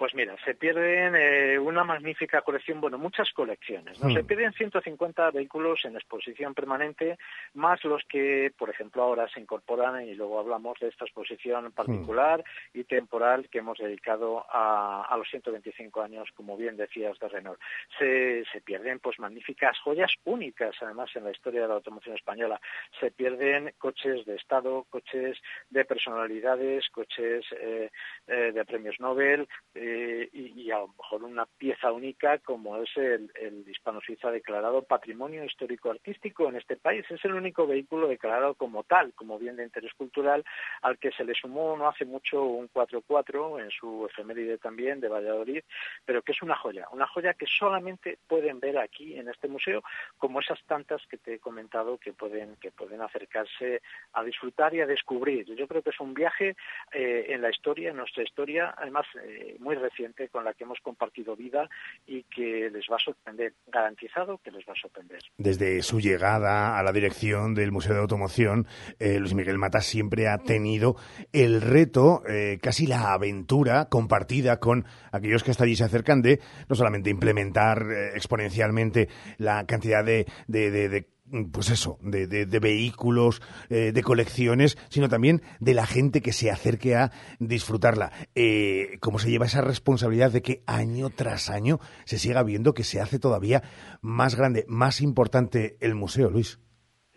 Pues mira, se pierden eh, una magnífica colección, bueno, muchas colecciones, ¿no? Hmm. Se pierden 150 vehículos en exposición permanente, más los que, por ejemplo, ahora se incorporan y luego hablamos de esta exposición particular y temporal que hemos dedicado a, a los 125 años, como bien decías, de Renault. Se, se pierden, pues, magníficas joyas únicas, además, en la historia de la automoción española. Se pierden coches de Estado, coches de personalidades, coches eh, eh, de premios Nobel, eh, y, a lo mejor una pieza única como es el, el hispano-suiza declarado Patrimonio Histórico Artístico en este país. Es el único vehículo declarado como tal, como bien de interés cultural, al que se le sumó no hace mucho un 4-4 en su efeméride también de Valladolid, pero que es una joya, una joya que solamente pueden ver aquí en este museo, como esas tantas que te he comentado que pueden, que pueden acercarse a disfrutar y a descubrir. Yo creo que es un viaje eh, en la historia, en nuestra historia, además eh, muy reciente con la que hemos compartido vida y que les va a sorprender, garantizado que les va a sorprender. Desde su llegada a la dirección del Museo de Automoción, eh, Luis Miguel Mata siempre ha tenido el reto, eh, casi la aventura compartida con aquellos que hasta allí se acercan de no solamente implementar eh, exponencialmente la cantidad de, de- de- de pues eso, de, de- de vehículos, eh, de colecciones, sino también de la gente que se acerque a disfrutarla. Eh, ¿Cómo se lleva esa responsabilidad de que año tras año se siga viendo que se hace todavía más grande, más importante el museo, Luis?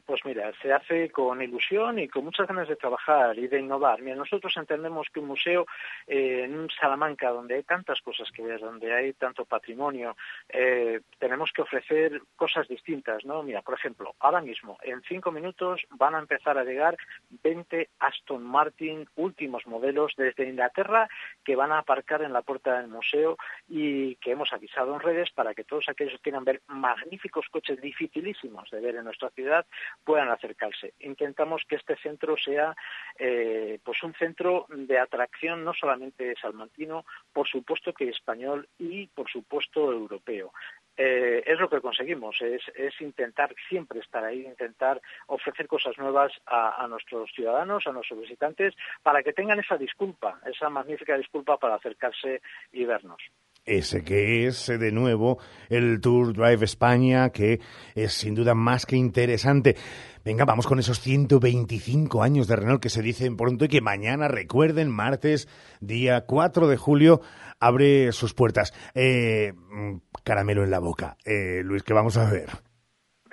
Pues mira, se hace con ilusión y con muchas ganas de trabajar y de innovar. Mira, nosotros entendemos que un museo eh, en Salamanca, donde hay tantas cosas que ver, donde hay tanto patrimonio, eh, tenemos que ofrecer cosas distintas, ¿no? Mira, por ejemplo, ahora mismo, en cinco minutos van a empezar a llegar 20 Aston Martin últimos modelos desde Inglaterra que van a aparcar en la puerta del museo y que hemos avisado en redes para que todos aquellos que quieran ver magníficos coches dificilísimos de ver en nuestra ciudad puedan acercarse. Intentamos que este centro sea eh, pues un centro de atracción no solamente salmantino, por supuesto que español y por supuesto europeo. Eh, es lo que conseguimos, es, intentar siempre estar ahí, intentar ofrecer cosas nuevas a nuestros ciudadanos, a nuestros visitantes, para que tengan esa disculpa, esa magnífica disculpa para acercarse y vernos. Ese que es eh, de nuevo el Tour Drive España, que es sin duda más que interesante. Venga, vamos con esos 125 años de Renault que se dicen pronto y que mañana, recuerden, martes, día 4 de julio, abre sus puertas. Eh, mm, caramelo en la boca. Eh, Luis, ¿qué vamos a ver?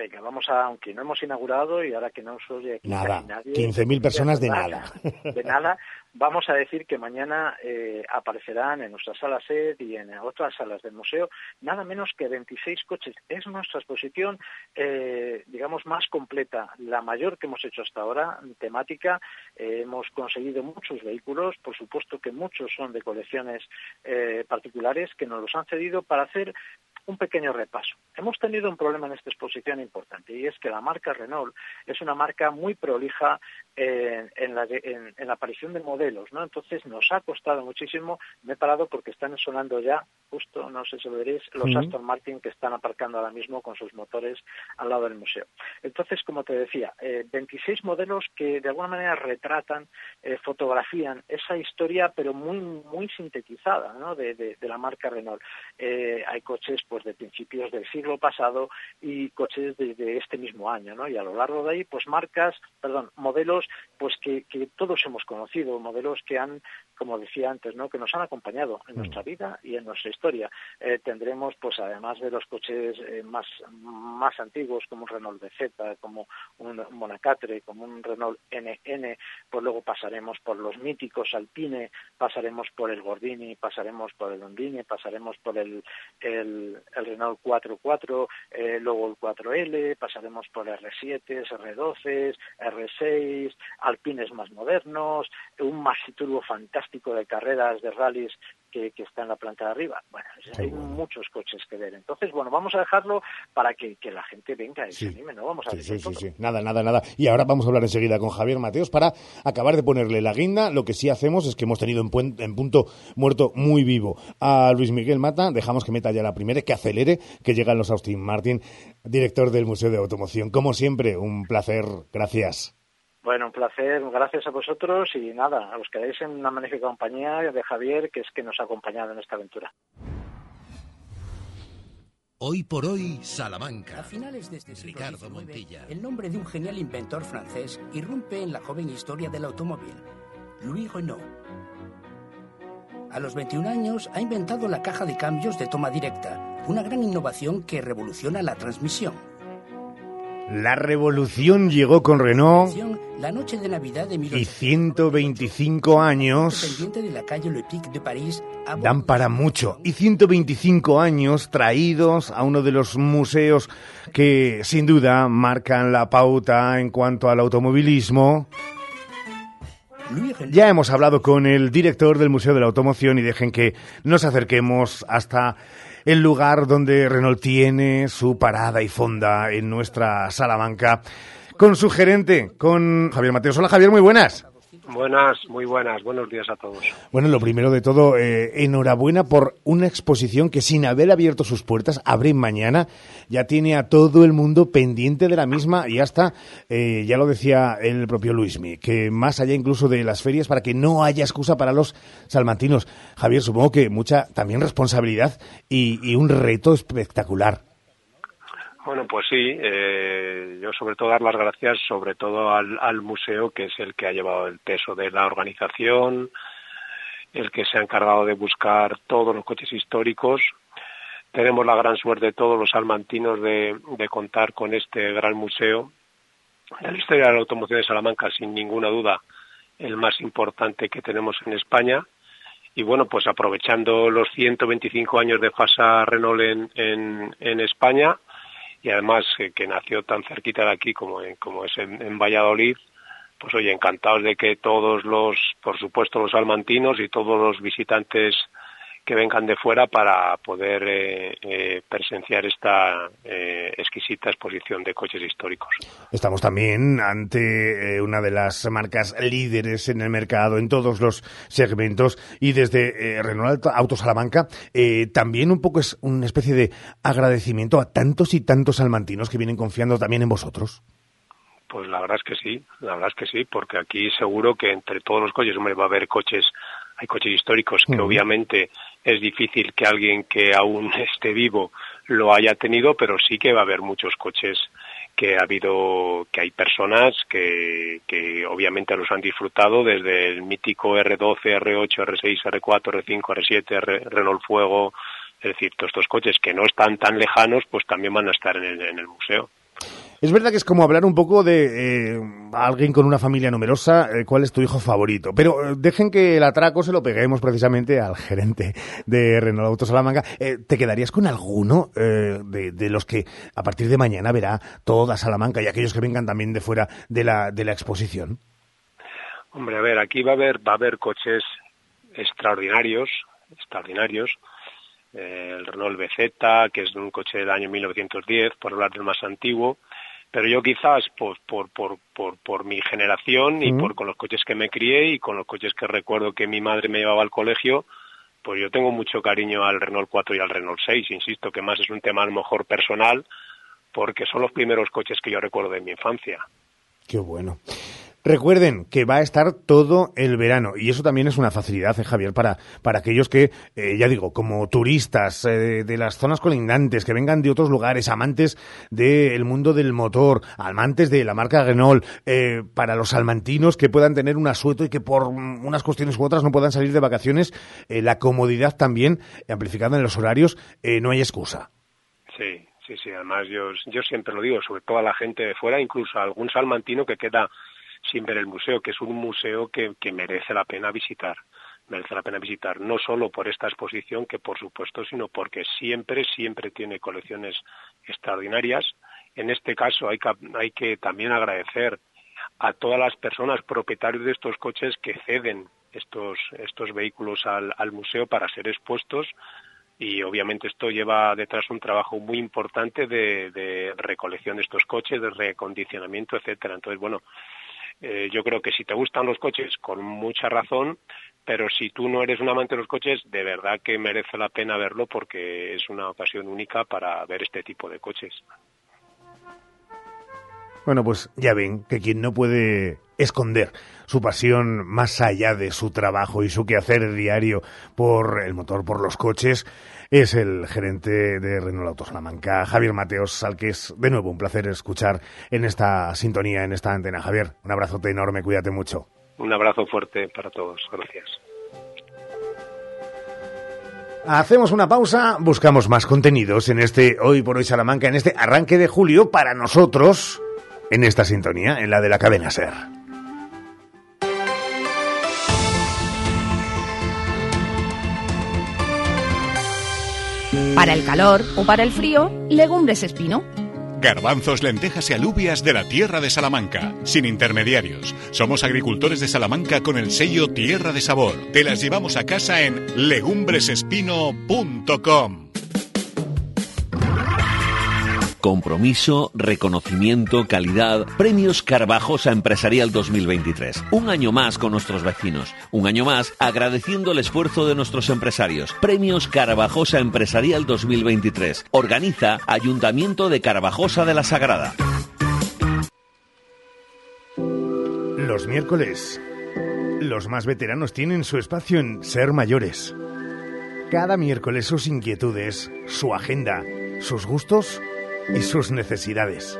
Venga, vamos a, aunque no hemos inaugurado y ahora que no os oye aquí Nada, nadie, 15.000 personas de nada. de nada, vamos a decir que mañana eh, aparecerán en nuestra sala SED y en otras salas del museo nada menos que 26 coches. Es nuestra exposición, eh, digamos, más completa, la mayor que hemos hecho hasta ahora, temática. Eh, hemos conseguido muchos vehículos, por supuesto que muchos son de colecciones particulares que nos los han cedido para hacer un pequeño repaso. Hemos tenido un problema en esta exposición importante y es que la marca Renault es una marca muy prolija en, en, la, en, en, la, aparición de modelos, ¿no? Entonces nos ha costado muchísimo. Me he parado porque están sonando ya, justo, no sé si lo veréis, los uh -huh. Aston Martin que están aparcando ahora mismo con sus motores al lado del museo. Entonces, como te decía, eh, 26 modelos que de alguna manera retratan, eh, fotografían esa historia, pero muy muy sintetizada, ¿no? De, de, de la marca Renault. Eh, hay coches pues de principios del siglo pasado y coches de, de, este mismo año, ¿no? Y a lo largo de ahí, pues marcas, perdón, modelos, pues que, que todos hemos conocido, modelos que han, como decía antes, ¿no? Que nos han acompañado en nuestra vida y en nuestra historia. Eh, tendremos, pues además de los coches eh, más más antiguos, como un Renault BZ, como un Monacatre, como un Renault NN, pasaremos por los míticos Alpine, pasaremos por el Gordini, pasaremos por el Ondine, pasaremos por el, el, Renault 4.4, eh, luego el 4L, pasaremos por R7, R12, R6, Alpines más modernos, un Maxi Turbo fantástico de carreras, de rallies que, que, está en la planta de arriba. Bueno, hay bueno. muchos coches que ver. Entonces, bueno, vamos a dejarlo para que, que la gente venga y sí. se anime, ¿no? Vamos a sí, sí, sí, sí, Nada, nada, nada. Y ahora vamos a hablar enseguida con Javier Mateos para acabar de ponerle la guinda. Lo que sí hacemos es que hemos tenido en, en punto muerto muy vivo a Luis Miguel Mata. Dejamos que meta ya la primera, que acelere, que llegan los Austin Martin, director del Museo de Automoción. Como siempre, un placer. Gracias. Bueno, un placer, gracias a vosotros y nada, os quedáis en una magnífica compañía de Javier, que es que nos ha acompañado en esta aventura. Hoy por hoy, Salamanca. A finales de este siglo Ricardo XIX, Montilla. el nombre de un genial inventor francés irrumpe en la joven historia del automóvil, Louis Renault. A los 21 años ha inventado la caja de cambios de toma directa, una gran innovación que revoluciona la transmisión. La revolución llegó con Renault la noche de Navidad de y 125 años de la calle Le Pic de París dan para mucho. Y 125 años traídos a uno de los museos que sin duda marcan la pauta en cuanto al automovilismo. Ya hemos hablado con el director del Museo de la Automoción y dejen que nos acerquemos hasta el lugar donde Renault tiene su parada y fonda en nuestra Salamanca, con su gerente, con Javier Mateos. Hola Javier, muy buenas. Buenas, muy buenas. Buenos días a todos. Bueno, lo primero de todo, eh, enhorabuena por una exposición que sin haber abierto sus puertas, abre mañana. Ya tiene a todo el mundo pendiente de la misma y hasta, eh, ya lo decía el propio Luismi, que más allá incluso de las ferias, para que no haya excusa para los salmantinos. Javier, supongo que mucha también responsabilidad y, y un reto espectacular. Bueno, pues sí, eh, yo sobre todo dar las gracias sobre todo al, al, museo, que es el que ha llevado el peso de la organización, el que se ha encargado de buscar todos los coches históricos. Tenemos la gran suerte todos los salmantinos de, de contar con este gran museo. En la historia de la automoción de Salamanca, sin ninguna duda, el más importante que tenemos en España. Y bueno, pues aprovechando los 125 años de FASA Renault en, en, en España, y además eh, que nació tan cerquita de aquí como, en, como es en, Valladolid, pues oye, encantados de que todos los, por supuesto los almantinos y todos los visitantes que vengan de fuera para poder eh, eh, presenciar esta eh, exquisita exposición de coches históricos. Estamos también ante eh, una de las marcas líderes en el mercado en todos los segmentos y desde Renault Auto Salamanca eh, también un poco es una especie de agradecimiento a tantos y tantos salmantinos que vienen confiando también en vosotros. Pues la verdad es que sí, la verdad es que sí, porque aquí seguro que entre todos los coches hombre, va a haber coches hay coches históricos que uh -huh. obviamente es difícil que alguien que aún [LAUGHS] esté vivo lo haya tenido, pero sí que va a haber muchos coches que ha habido, que hay personas que, que obviamente los han disfrutado desde el mítico R12, R8, R6, R4, R5, R7, R, Renault Fuego, es decir, todos estos coches que no están tan lejanos, pues también van a estar en el, en el museo. Es verdad que es como hablar un poco de eh, alguien con una familia numerosa, eh, cuál es tu hijo favorito. Pero eh, dejen que el atraco se lo peguemos precisamente al gerente de Renault Auto Salamanca. ¿Te quedarías con alguno de, de, los que a partir de mañana verá toda Salamanca y aquellos que vengan también de fuera de la, de la exposición? Hombre, a ver, aquí va a haber, va a haber coches extraordinarios, extraordinarios, el Renault BZ, que es un coche del año 1910, por hablar del más antiguo, pero yo quizás por, por, por, por, por mi generación y por con los coches que me crié y con los coches que recuerdo que mi madre me llevaba al colegio, pues yo tengo mucho cariño al Renault 4 y al Renault 6, insisto, que más es un tema a lo mejor personal, porque son los primeros coches que yo recuerdo de mi infancia. Qué bueno. Recuerden que va a estar todo el verano y eso también es una facilidad, ¿eh, Javier, para, para aquellos que, eh, ya digo, como turistas eh, de las zonas colindantes, que vengan de otros lugares, amantes del mundo del motor, amantes de la marca Renault, eh, para los salmantinos que puedan tener un asueto y que por unas cuestiones u otras no puedan salir de vacaciones, la comodidad también, amplificada en los horarios, no hay excusa. Sí, sí, sí, además yo, yo siempre lo digo, sobre todo a la gente de fuera, incluso a algún salmantino que queda sin ver el museo, que es un museo que, que merece la pena visitar merece la pena visitar, no solo por esta exposición, que por supuesto, sino porque siempre, siempre tiene colecciones extraordinarias. En este caso hay que, hay que también agradecer a todas las personas propietarios de estos coches que ceden estos, estos vehículos al, museo para ser expuestos y obviamente esto lleva detrás un trabajo muy importante de, de recolección de estos coches, de recondicionamiento, etcétera. Entonces, bueno, eh, yo creo que si te gustan los coches, con mucha razón, pero si tú no eres un amante de los coches, de verdad que merece la pena verlo porque es una ocasión única para ver este tipo de coches. Bueno, pues ya ven que quien no puede esconder su pasión más allá de su trabajo y su quehacer diario por el motor, por los coches, es el gerente de Renault Autos Salamanca, Javier Mateos, al que es de nuevo un placer escuchar en esta sintonía, en esta antena. Javier, un abrazote enorme, cuídate mucho. Un abrazo fuerte para todos, gracias. Hacemos una pausa, buscamos más contenidos en este Hoy por Hoy Salamanca, en este arranque de julio para nosotros, en esta sintonía, en la de la cadena SER. Para el calor o para el frío, legumbres espino. Garbanzos, lentejas y alubias de la tierra de Salamanca, sin intermediarios. Somos agricultores de Salamanca con el sello Tierra de Sabor. Te las llevamos a casa en legumbresespino.com. Compromiso, reconocimiento, calidad. Premios Carvajosa Empresarial 2023. Un año más con nuestros vecinos. Un año más agradeciendo el esfuerzo de nuestros empresarios. Premios Carvajosa Empresarial 2023. Organiza Ayuntamiento de Carvajosa de la Sagrada. Los miércoles, los más veteranos tienen su espacio en Ser Mayores. Cada miércoles sus inquietudes, su agenda, sus gustos y sus necesidades.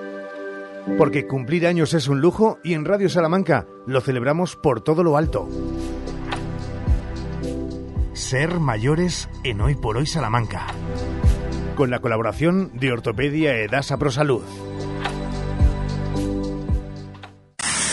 Porque cumplir años es un lujo y en Radio Salamanca lo celebramos por todo lo alto. Ser mayores en Hoy por Hoy Salamanca. Con la colaboración de Ortopedia Edasa Prosalud.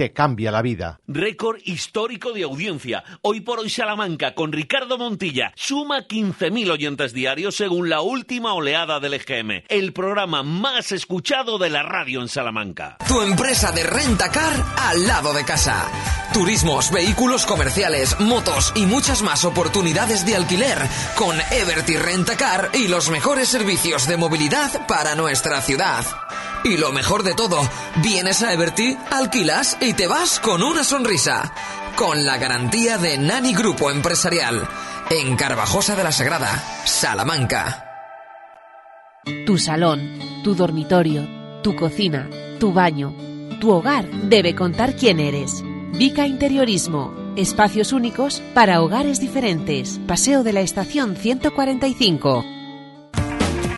te cambia la vida. Récord histórico de audiencia. Hoy por hoy Salamanca con Ricardo Montilla suma 15.000 oyentes diarios según la última oleada del EGM. El programa más escuchado de la radio en Salamanca. Tu empresa de rentacar al lado de casa. Turismos, vehículos comerciales, motos y muchas más oportunidades de alquiler con Everty Rentacar y los mejores servicios de movilidad para nuestra ciudad. Y lo mejor de todo, vienes a Everty, alquilas y te vas con una sonrisa. Con la garantía de Nani Grupo Empresarial. En Carvajosa de la Sagrada, Salamanca. Tu salón, tu dormitorio, tu cocina, tu baño, tu hogar debe contar quién eres. Vica Interiorismo. Espacios únicos para hogares diferentes. Paseo de la Estación 145.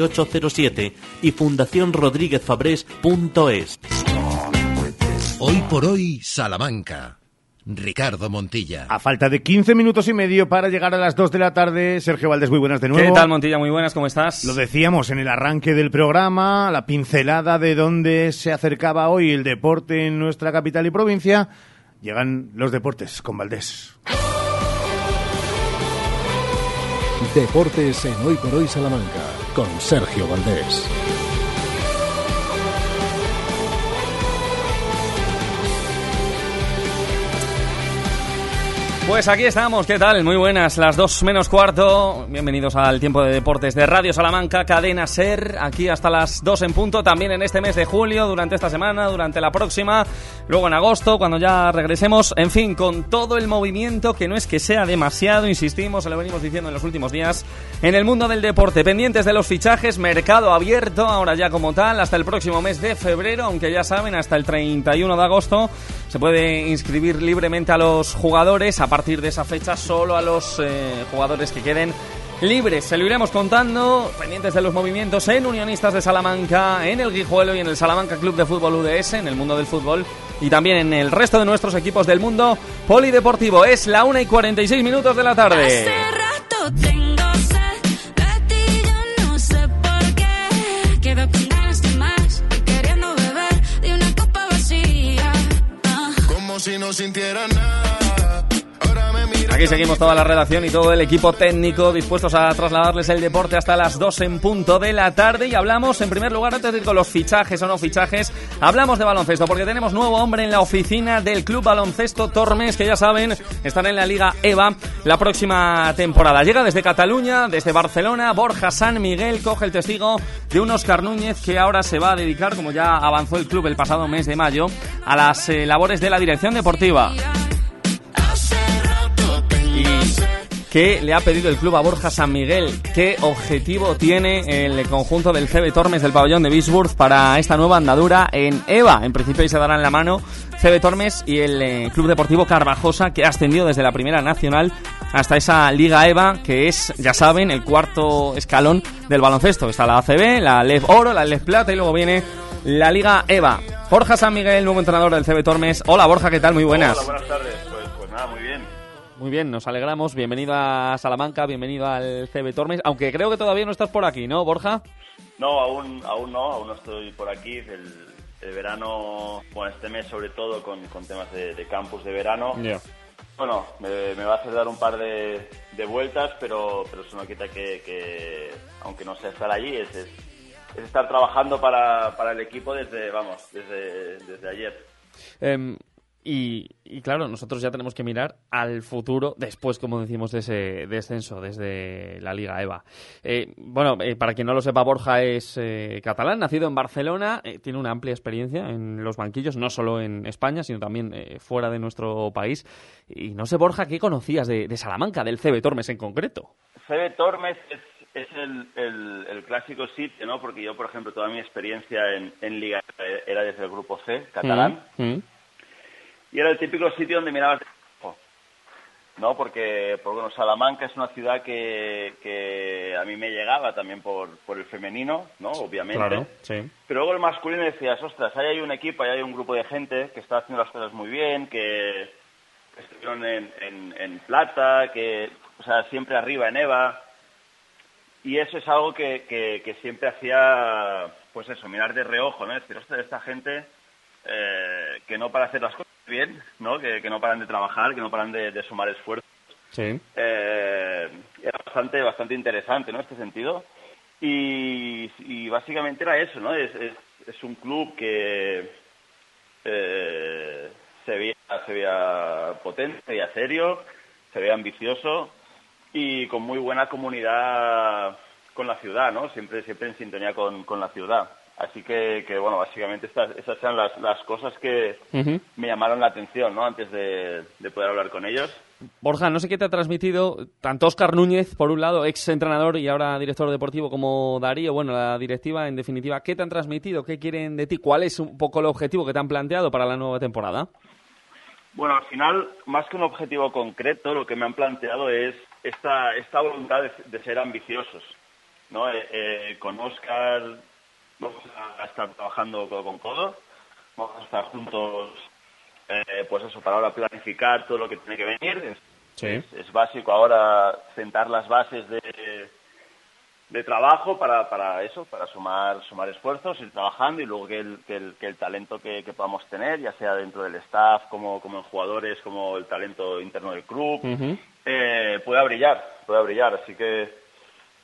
807 y fundacionrodríguezfabrés.es. Hoy por hoy, Salamanca. Ricardo Montilla. A falta de 15 minutos y medio para llegar a las 2 de la tarde, Sergio Valdés, muy buenas de nuevo. ¿Qué tal, Montilla? Muy buenas, ¿cómo estás? Lo decíamos en el arranque del programa, la pincelada de dónde se acercaba hoy el deporte en nuestra capital y provincia. Llegan los deportes con Valdés. Deportes en Hoy por Hoy Salamanca con Sergio Valdés. Pues aquí estamos, ¿qué tal? Muy buenas, las dos menos cuarto. Bienvenidos al tiempo de deportes de Radio Salamanca, cadena Ser, aquí hasta las dos en punto, también en este mes de julio, durante esta semana, durante la próxima, luego en agosto, cuando ya regresemos, en fin, con todo el movimiento que no es que sea demasiado, insistimos, se lo venimos diciendo en los últimos días, en el mundo del deporte, pendientes de los fichajes, mercado abierto, ahora ya como tal, hasta el próximo mes de febrero, aunque ya saben, hasta el 31 de agosto se puede inscribir libremente a los jugadores, a partir de esa fecha solo a los eh, jugadores que queden libres. Se lo iremos contando, pendientes de los movimientos en Unionistas de Salamanca, en el Guijuelo y en el Salamanca Club de Fútbol UDS, en el mundo del fútbol y también en el resto de nuestros equipos del mundo polideportivo. Es la 1 y 46 minutos de la tarde. Si no sintiera nada. Aquí seguimos toda la redacción y todo el equipo técnico dispuestos a trasladarles el deporte hasta las 2 en punto de la tarde y hablamos en primer lugar antes de ir con los fichajes o no fichajes, hablamos de baloncesto porque tenemos nuevo hombre en la oficina del Club Baloncesto Tormes que ya saben están en la Liga EVA la próxima temporada. Llega desde Cataluña, desde Barcelona, Borja San Miguel coge el testigo de un Oscar Núñez que ahora se va a dedicar, como ya avanzó el club el pasado mes de mayo, a las eh, labores de la dirección deportiva. ¿Qué le ha pedido el club a Borja San Miguel? ¿Qué objetivo tiene el conjunto del CB Tormes del pabellón de Bisburg para esta nueva andadura en EVA? En principio ahí se darán la mano CB Tormes y el eh, Club Deportivo Carvajosa que ha ascendido desde la Primera Nacional hasta esa Liga EVA que es, ya saben, el cuarto escalón del baloncesto. Está la ACB, la LEV Oro, la LEV Plata y luego viene la Liga EVA. Borja San Miguel, nuevo entrenador del CB Tormes. Hola Borja, ¿qué tal? Muy buenas. Hola, buenas tardes. Pues, pues nada, muy bien. Muy bien, nos alegramos. Bienvenido a Salamanca, bienvenido al CB Tormes. Aunque creo que todavía no estás por aquí, ¿no, Borja? No, aún, aún no, aún no estoy por aquí. El, verano, bueno, este mes sobre todo con, temas de, campus de verano. Bueno, me, va a hacer dar un par de, vueltas, pero, pero eso no quita que, aunque no sea estar allí, es, es, estar trabajando para, para, el equipo desde, vamos, desde, desde ayer. Eh, y, claro, nosotros ya tenemos que mirar al futuro después, como decimos, de ese descenso desde la Liga EVA. Eh, bueno, eh, para quien no lo sepa, Borja es eh, catalán, nacido en Barcelona, tiene una amplia experiencia en los banquillos, no solo en España, sino también fuera de nuestro país. Y no sé, Borja, ¿qué conocías de, Salamanca, del CB Tormes en concreto? CB Tormes es, el, clásico sitio, ¿no? Porque yo, por ejemplo, toda mi experiencia en, Liga era desde el grupo C, catalán. Mm, mm y era el típico sitio donde mirabas ¿no? Porque, bueno, Salamanca es una ciudad que, que a mí me llegaba también por, por el femenino, ¿no? Obviamente. Pero luego el masculino decías, ostras, ahí hay un equipo, ahí hay un grupo de gente que está haciendo las cosas muy bien, que, estuvieron en, en, plata, que, o sea, siempre arriba en EVA. Y eso es algo que, que, siempre hacía, pues eso, mirar de reojo, ¿no? decir, ostras, esta gente eh, que no para hacer las cosas bien, ¿no? Que, no paran de trabajar, que no paran de, sumar esfuerzos. Sí. Eh, era bastante, bastante interesante, ¿no? Este sentido. Y, básicamente era eso, ¿no? Es, es, un club que eh, se veía, se veía potente, se veía serio, se veía ambicioso y con muy buena comunidad con la ciudad, ¿no? Siempre, siempre en sintonía con, con la ciudad. Así que, que bueno, básicamente estas, esas eran las, las cosas que me llamaron la atención, ¿no? Antes de, de poder hablar con ellos. Borja, no sé qué te ha transmitido tanto Oscar Núñez, por un lado, ex entrenador y ahora director deportivo, como Darío, bueno, la directiva, en definitiva, ¿qué te han transmitido? ¿Qué quieren de ti? ¿Cuál es un poco el objetivo que te han planteado para la nueva temporada? Bueno, al final, más que un objetivo concreto, lo que me han planteado es esta, esta voluntad de, de ser ambiciosos, ¿no? Eh, eh, con Oscar vamos a estar trabajando codo con codo, vamos a estar juntos, eh, pues eso, para ahora planificar todo lo que tiene que venir. Es, Sí. es, es básico ahora sentar las bases de, de trabajo para, para eso, para sumar, sumar esfuerzos, ir trabajando y luego que el, que el, que el talento que, que podamos tener, ya sea dentro del staff, como, como en jugadores, como el talento interno del club, eh, pueda brillar, pueda brillar. Así que,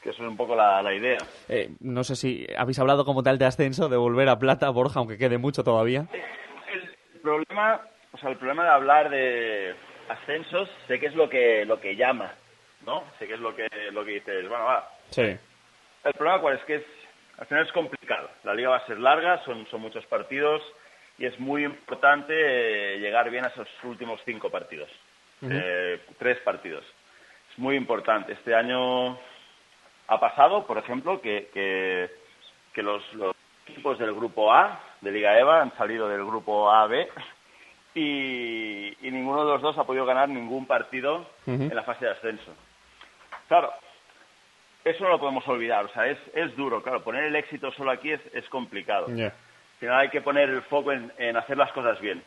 que eso es un poco la, la idea. Eh, no sé si habéis hablado como tal de ascenso, de volver a plata, Borja, aunque quede mucho todavía. El problema, o sea, el problema de hablar de ascensos, sé que es lo que, lo que llama, ¿no? Sé que es lo que, lo que dices, bueno, va, Sí. El problema cuál es que es, al final es complicado. La liga va a ser larga, son, son muchos partidos y es muy importante eh, llegar bien a esos últimos cinco partidos. Eh, tres partidos. Es muy importante. Este año ha pasado, por ejemplo, que, que, que los, los equipos del grupo A de Liga EVA han salido del grupo A-B y, y ninguno de los dos ha podido ganar ningún partido en la fase de ascenso. Claro, eso no lo podemos olvidar, o sea, es, es duro, claro, poner el éxito solo aquí es, es complicado. Al final hay que poner el foco en, en hacer las cosas bien.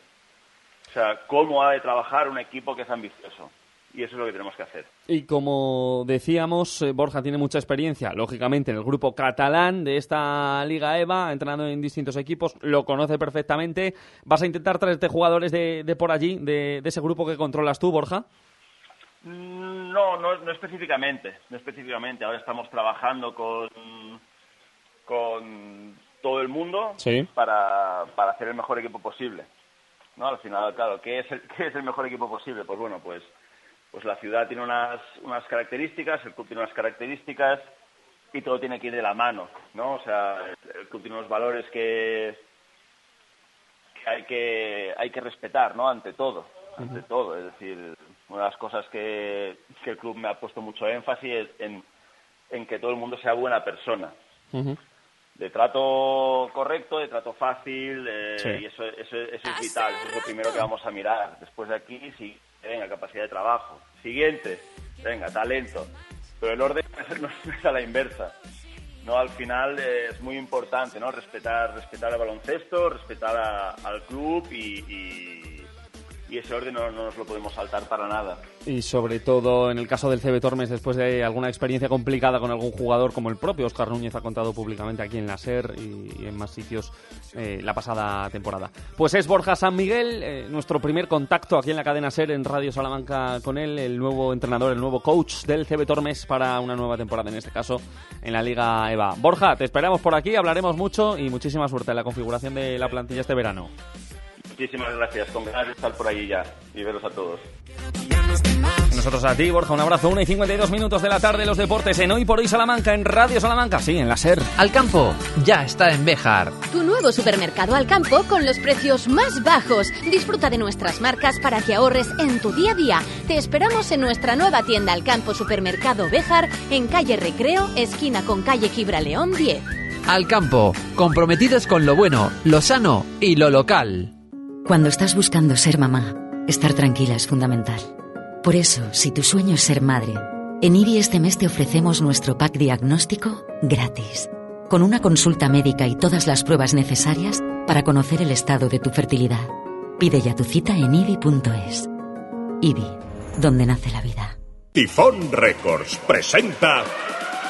O sea, cómo ha de trabajar un equipo que es ambicioso. Y eso es lo que tenemos que hacer. Y como decíamos, eh, Borja tiene mucha experiencia, lógicamente, en el grupo catalán de esta Liga EVA, ha entrenado en distintos equipos, lo conoce perfectamente. ¿Vas a intentar traerte jugadores de, de por allí, de, de ese grupo que controlas tú, Borja? Mm, No, no, no específicamente, no específicamente. Ahora estamos trabajando con, con todo el mundo Sí. para, para hacer el mejor equipo posible. ¿No? Al final, claro, ¿qué es, el, [LAUGHS] ¿qué es el mejor equipo posible? Pues bueno, pues, pues la ciudad tiene unas, unas características, el club tiene unas características y todo tiene que ir de la mano, ¿no? O sea, el, club tiene unos valores que, que hay que hay que respetar, ¿no? Ante todo, ante todo. Es decir, una de las cosas que, que el club me ha puesto mucho énfasis es en, en que todo el mundo sea buena persona. De trato correcto, de trato fácil, eh, Sí. y eso, eso, eso es vital, eso es lo primero que vamos a mirar. Después de aquí, sí, venga, capacidad de trabajo. Siguiente, venga, talento. Pero el orden [LAUGHS] no es a la inversa. No, al final es muy importante, ¿no? Respetar, respetar el baloncesto, respetar al club y, y ese orden no, no nos lo podemos saltar para nada. Y sobre todo en el caso del CB Tormes, después de alguna experiencia complicada con algún jugador, como el propio Oscar Núñez ha contado públicamente aquí en la SER y, y en más sitios eh, la pasada temporada. Pues es Borja San Miguel, eh, nuestro primer contacto aquí en la cadena SER en Radio Salamanca con él, el nuevo entrenador, el nuevo coach del CB Tormes para una nueva temporada, en este caso en la Liga EVA. Borja, te esperamos por aquí, hablaremos mucho y muchísima suerte en la configuración de la plantilla este verano. Muchísimas gracias, con ganas de estar por allí ya y veros a todos. Nosotros a ti, Borja, un abrazo. 1 y 52 minutos de la tarde, los deportes en Hoy por Hoy Salamanca, en Radio Salamanca, sí, en la SER. Al campo, ya está en Béjar. Tu nuevo supermercado al campo con los precios más bajos. Disfruta de nuestras marcas para que ahorres en tu día a día. Te esperamos en nuestra nueva tienda al campo Supermercado Béjar en calle Recreo, esquina con calle Gibraleón 10. Al campo, comprometidos con lo bueno, lo sano y lo local. Cuando estás buscando ser mamá, estar tranquila es fundamental. Por eso, si tu sueño es ser madre, en IBI este mes te ofrecemos nuestro pack diagnóstico gratis, con una consulta médica y todas las pruebas necesarias para conocer el estado de tu fertilidad. Pide ya tu cita en IBI.es. IBI, donde nace la vida. Tifón Records presenta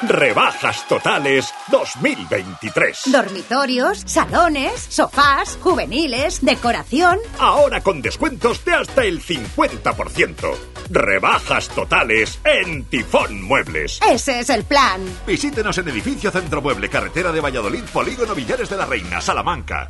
Rebajas Totales 2023. Dormitorios, salones, sofás, juveniles, decoración. Ahora con descuentos de hasta el 50%. Rebajas totales en Tifón Muebles. Ese es el plan. Visítenos en Edificio Centro Mueble, Carretera de Valladolid, Polígono Villares de la Reina, Salamanca.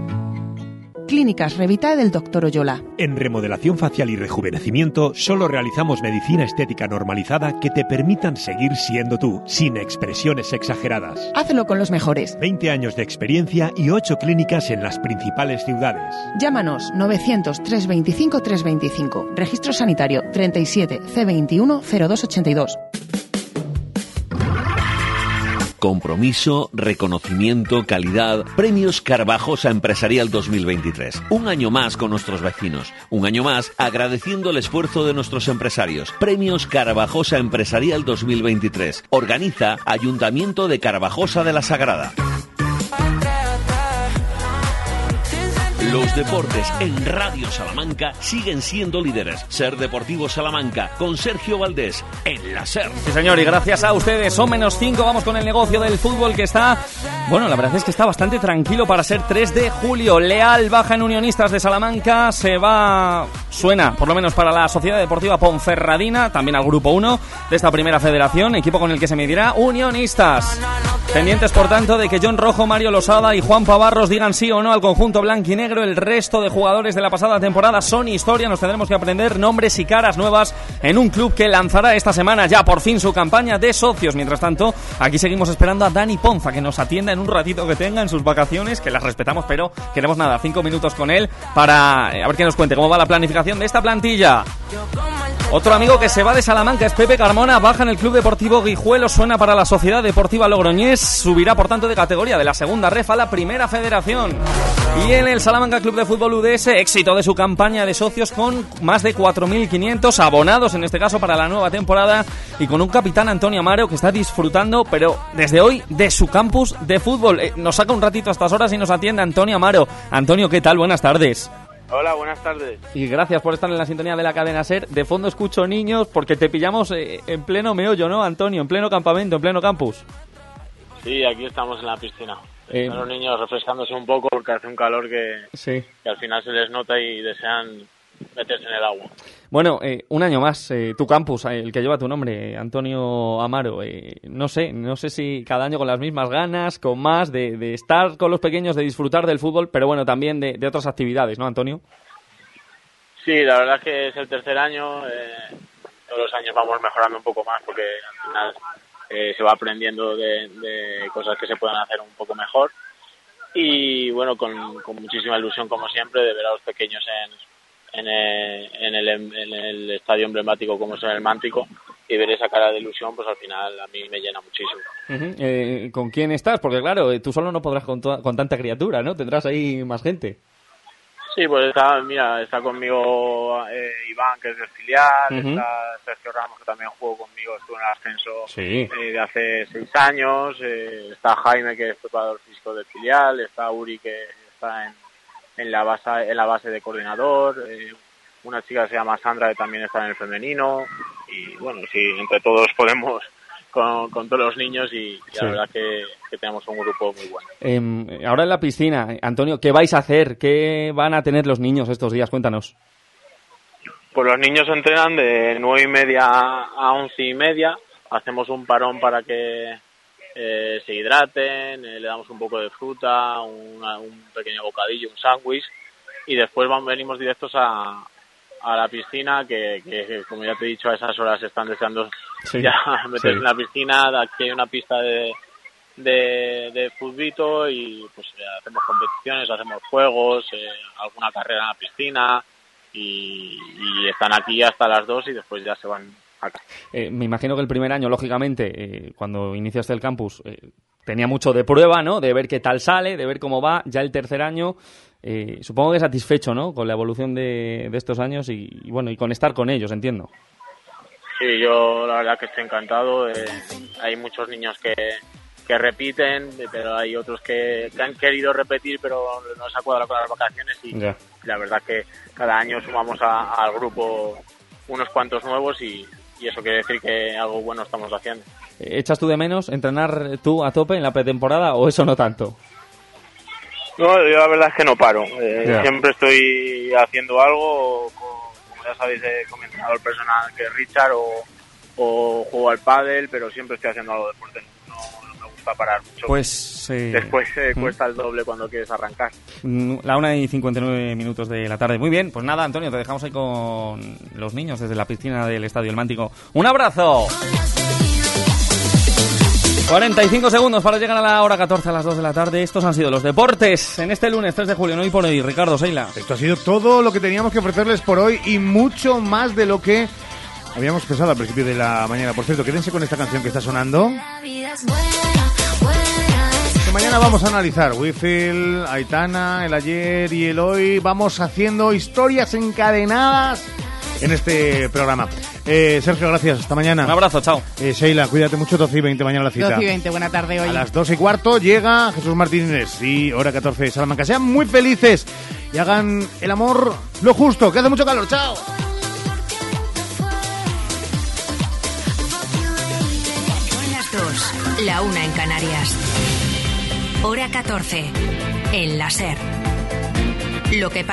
Clínicas Revita del Dr. Oyola. En remodelación facial y rejuvenecimiento solo realizamos medicina estética normalizada que te permitan seguir siendo tú, sin expresiones exageradas. Hazlo con los mejores. 20 años de experiencia y 8 clínicas en las principales ciudades. Llámanos 900 325 325. Registro sanitario 37 C21 0282. Compromiso, reconocimiento, calidad. Premios Carvajosa Empresarial 2023. Un año más con nuestros vecinos. Un año más agradeciendo el esfuerzo de nuestros empresarios. Premios Carvajosa Empresarial 2023. Organiza Ayuntamiento de Carvajosa de la Sagrada. Los deportes en Radio Salamanca siguen siendo líderes. Ser Deportivo Salamanca con Sergio Valdés en la SER. Sí, señor, y gracias a ustedes, son menos 5, vamos con el negocio del fútbol que está, bueno, la verdad es que está bastante tranquilo para ser 3 de julio. Leal baja en Unionistas de Salamanca, se va, suena, por lo menos para la Sociedad Deportiva Ponferradina, también al Grupo 1 de esta primera federación, equipo con el que se medirá Unionistas. Pendientes, por tanto, de que John Rojo, Mario Losada y Juan Pavarros digan sí o no al conjunto blanquinegro. El resto de jugadores de la pasada temporada son historia. Nos tendremos que aprender nombres y caras nuevas en un club que lanzará esta semana ya por fin su campaña de socios. Mientras tanto, aquí seguimos esperando a Dani Ponza que nos atienda en un ratito que tenga en sus vacaciones, que las respetamos, pero queremos nada, cinco minutos con él para eh, a ver que nos cuente cómo va la planificación de esta plantilla. Otro amigo que se va de Salamanca es Pepe Carmona, baja en el Club Deportivo Guijuelo, suena para la Sociedad Deportiva Logroñés, subirá por tanto de categoría de la segunda ref a la primera federación. Y en el Salamanca Club de Fútbol UDS, éxito de su campaña de socios con más de 4.500 abonados en este caso para la nueva temporada y con un capitán Antonio Amaro que está disfrutando, pero desde hoy, de su campus de fútbol. Eh, nos saca un ratito a estas horas y nos atiende Antonio Amaro. Antonio, ¿qué tal? Buenas tardes. Hola, buenas tardes. Y gracias por estar en la sintonía de la cadena SER. De fondo escucho niños porque te pillamos eh, en pleno meollo, ¿no, Antonio? En pleno campamento, en pleno campus. Sí, aquí estamos en la piscina. Eh, los niños refrescándose un poco porque hace un calor que, Sí. que al final se les nota y desean meterse en el agua. Bueno, eh, un año más, eh, tu campus, eh, el que lleva tu nombre, Antonio Amaro. eh, no sé, no sé si cada año con las mismas ganas, con más, de, de estar con los pequeños, de disfrutar del fútbol, pero bueno, también de, de otras actividades, ¿no, Antonio? Sí, la verdad es que es el tercer año. eh, todos los años vamos mejorando un poco más porque al final eh, se va aprendiendo de, cosas que se pueden hacer un poco mejor. Y bueno, con, muchísima ilusión, como siempre, de ver a los pequeños en, en, eh, el, en el estadio emblemático como es el Mántico y ver esa cara de ilusión, pues al final a mí me llena muchísimo. Eh, ¿Con quién estás? Porque claro, tú solo no podrás con, con tanta criatura, ¿no? Tendrás ahí más gente. Sí, pues está, mira, está conmigo eh, Iván, que es del filial, está Sergio Ramos, que también jugó conmigo, estuvo en el ascenso Sí. eh, de hace seis años, eh, está Jaime, que es preparador físico del filial, está Uri, que está en, en, la, base, en la base de coordinador, eh, una chica que se llama Sandra, que también está en el femenino, y bueno, sí, entre todos podemos con, con todos los niños y, y Sí. la verdad que, que tenemos un grupo muy bueno. Em, ahora en la piscina, eh, Antonio, ¿qué vais a hacer? ¿Qué van a tener los niños estos días? Cuéntanos. Pues los niños entrenan de nueve y media a once y media. Hacemos un parón para que eh, se hidraten, eh, le damos un poco de fruta, una- un pequeño bocadillo, un sándwich y después vamos, venimos directos a, a la piscina que, que, como ya te he dicho a esas horas están deseando Sí, ya [LAUGHS] meterse sí. en la piscina. Aquí hay una pista de, de, de futbito y pues eh, hacemos competiciones, hacemos juegos, eh, alguna carrera en la piscina y, y están aquí hasta las dos y después ya se van acá. Eh, me imagino que el primer año, lógicamente, eh, cuando iniciaste el campus, eh, tenía mucho de prueba, ¿no? De ver qué tal sale, de ver cómo va. Ya el tercer año, eh, supongo que satisfecho, ¿no? Con la evolución de, de estos años y, y, bueno, y con estar con ellos, entiendo. Sí, yo la verdad que estoy encantado. eh, hay muchos niños que, que repiten, pero hay otros que, que han querido repetir, pero no se ha cuadrado con las vacaciones y la verdad que cada año sumamos a- al grupo unos cuantos nuevos y, y eso quiere decir que algo bueno estamos haciendo. ¿Echas tú de menos entrenar tú a tope en la pretemporada o eso no tanto? No, yo la verdad es que no paro. Eh. Siempre estoy haciendo algo, o co- como ya sabéis, he comentado el personal que es Richard o, o juego al pádel, pero siempre estoy haciendo algo de deporte. No, no me gusta parar mucho. Pues eh, Después eh, ¿Mm? cuesta el doble cuando quieres arrancar. Mm, La una y 59 minutos de la tarde. Muy bien, pues nada, Antonio, te dejamos ahí con los niños desde la piscina del Estadio El Mántico. ¡Un abrazo! 45 segundos para llegar a la hora 14 a las 2 de la tarde. Estos han sido los deportes en este lunes 3 de julio. No hoy por hoy, Ricardo Seila. Esto ha sido todo lo que teníamos que ofrecerles por hoy y mucho más de lo que habíamos pensado al principio de la mañana. Por cierto, quédense con esta canción que está sonando. Que mañana vamos a analizar Wifield, Aitana, el ayer y el hoy. Vamos haciendo historias encadenadas en este programa. Eh, Sergio, gracias. Hasta mañana. Un abrazo, chao. Eh, Sheila, cuídate mucho. 12 y 20 mañana la cita. 12 y 20, buena tarde hoy. A las 2 y cuarto llega Jesús Martínez y hora 14 de Salamanca. Sean muy felices y hagan el amor lo justo, que hace mucho calor. ¡Chao! Son las dos, la una en Canarias. Hora 14, en la SER. Lo que pasa.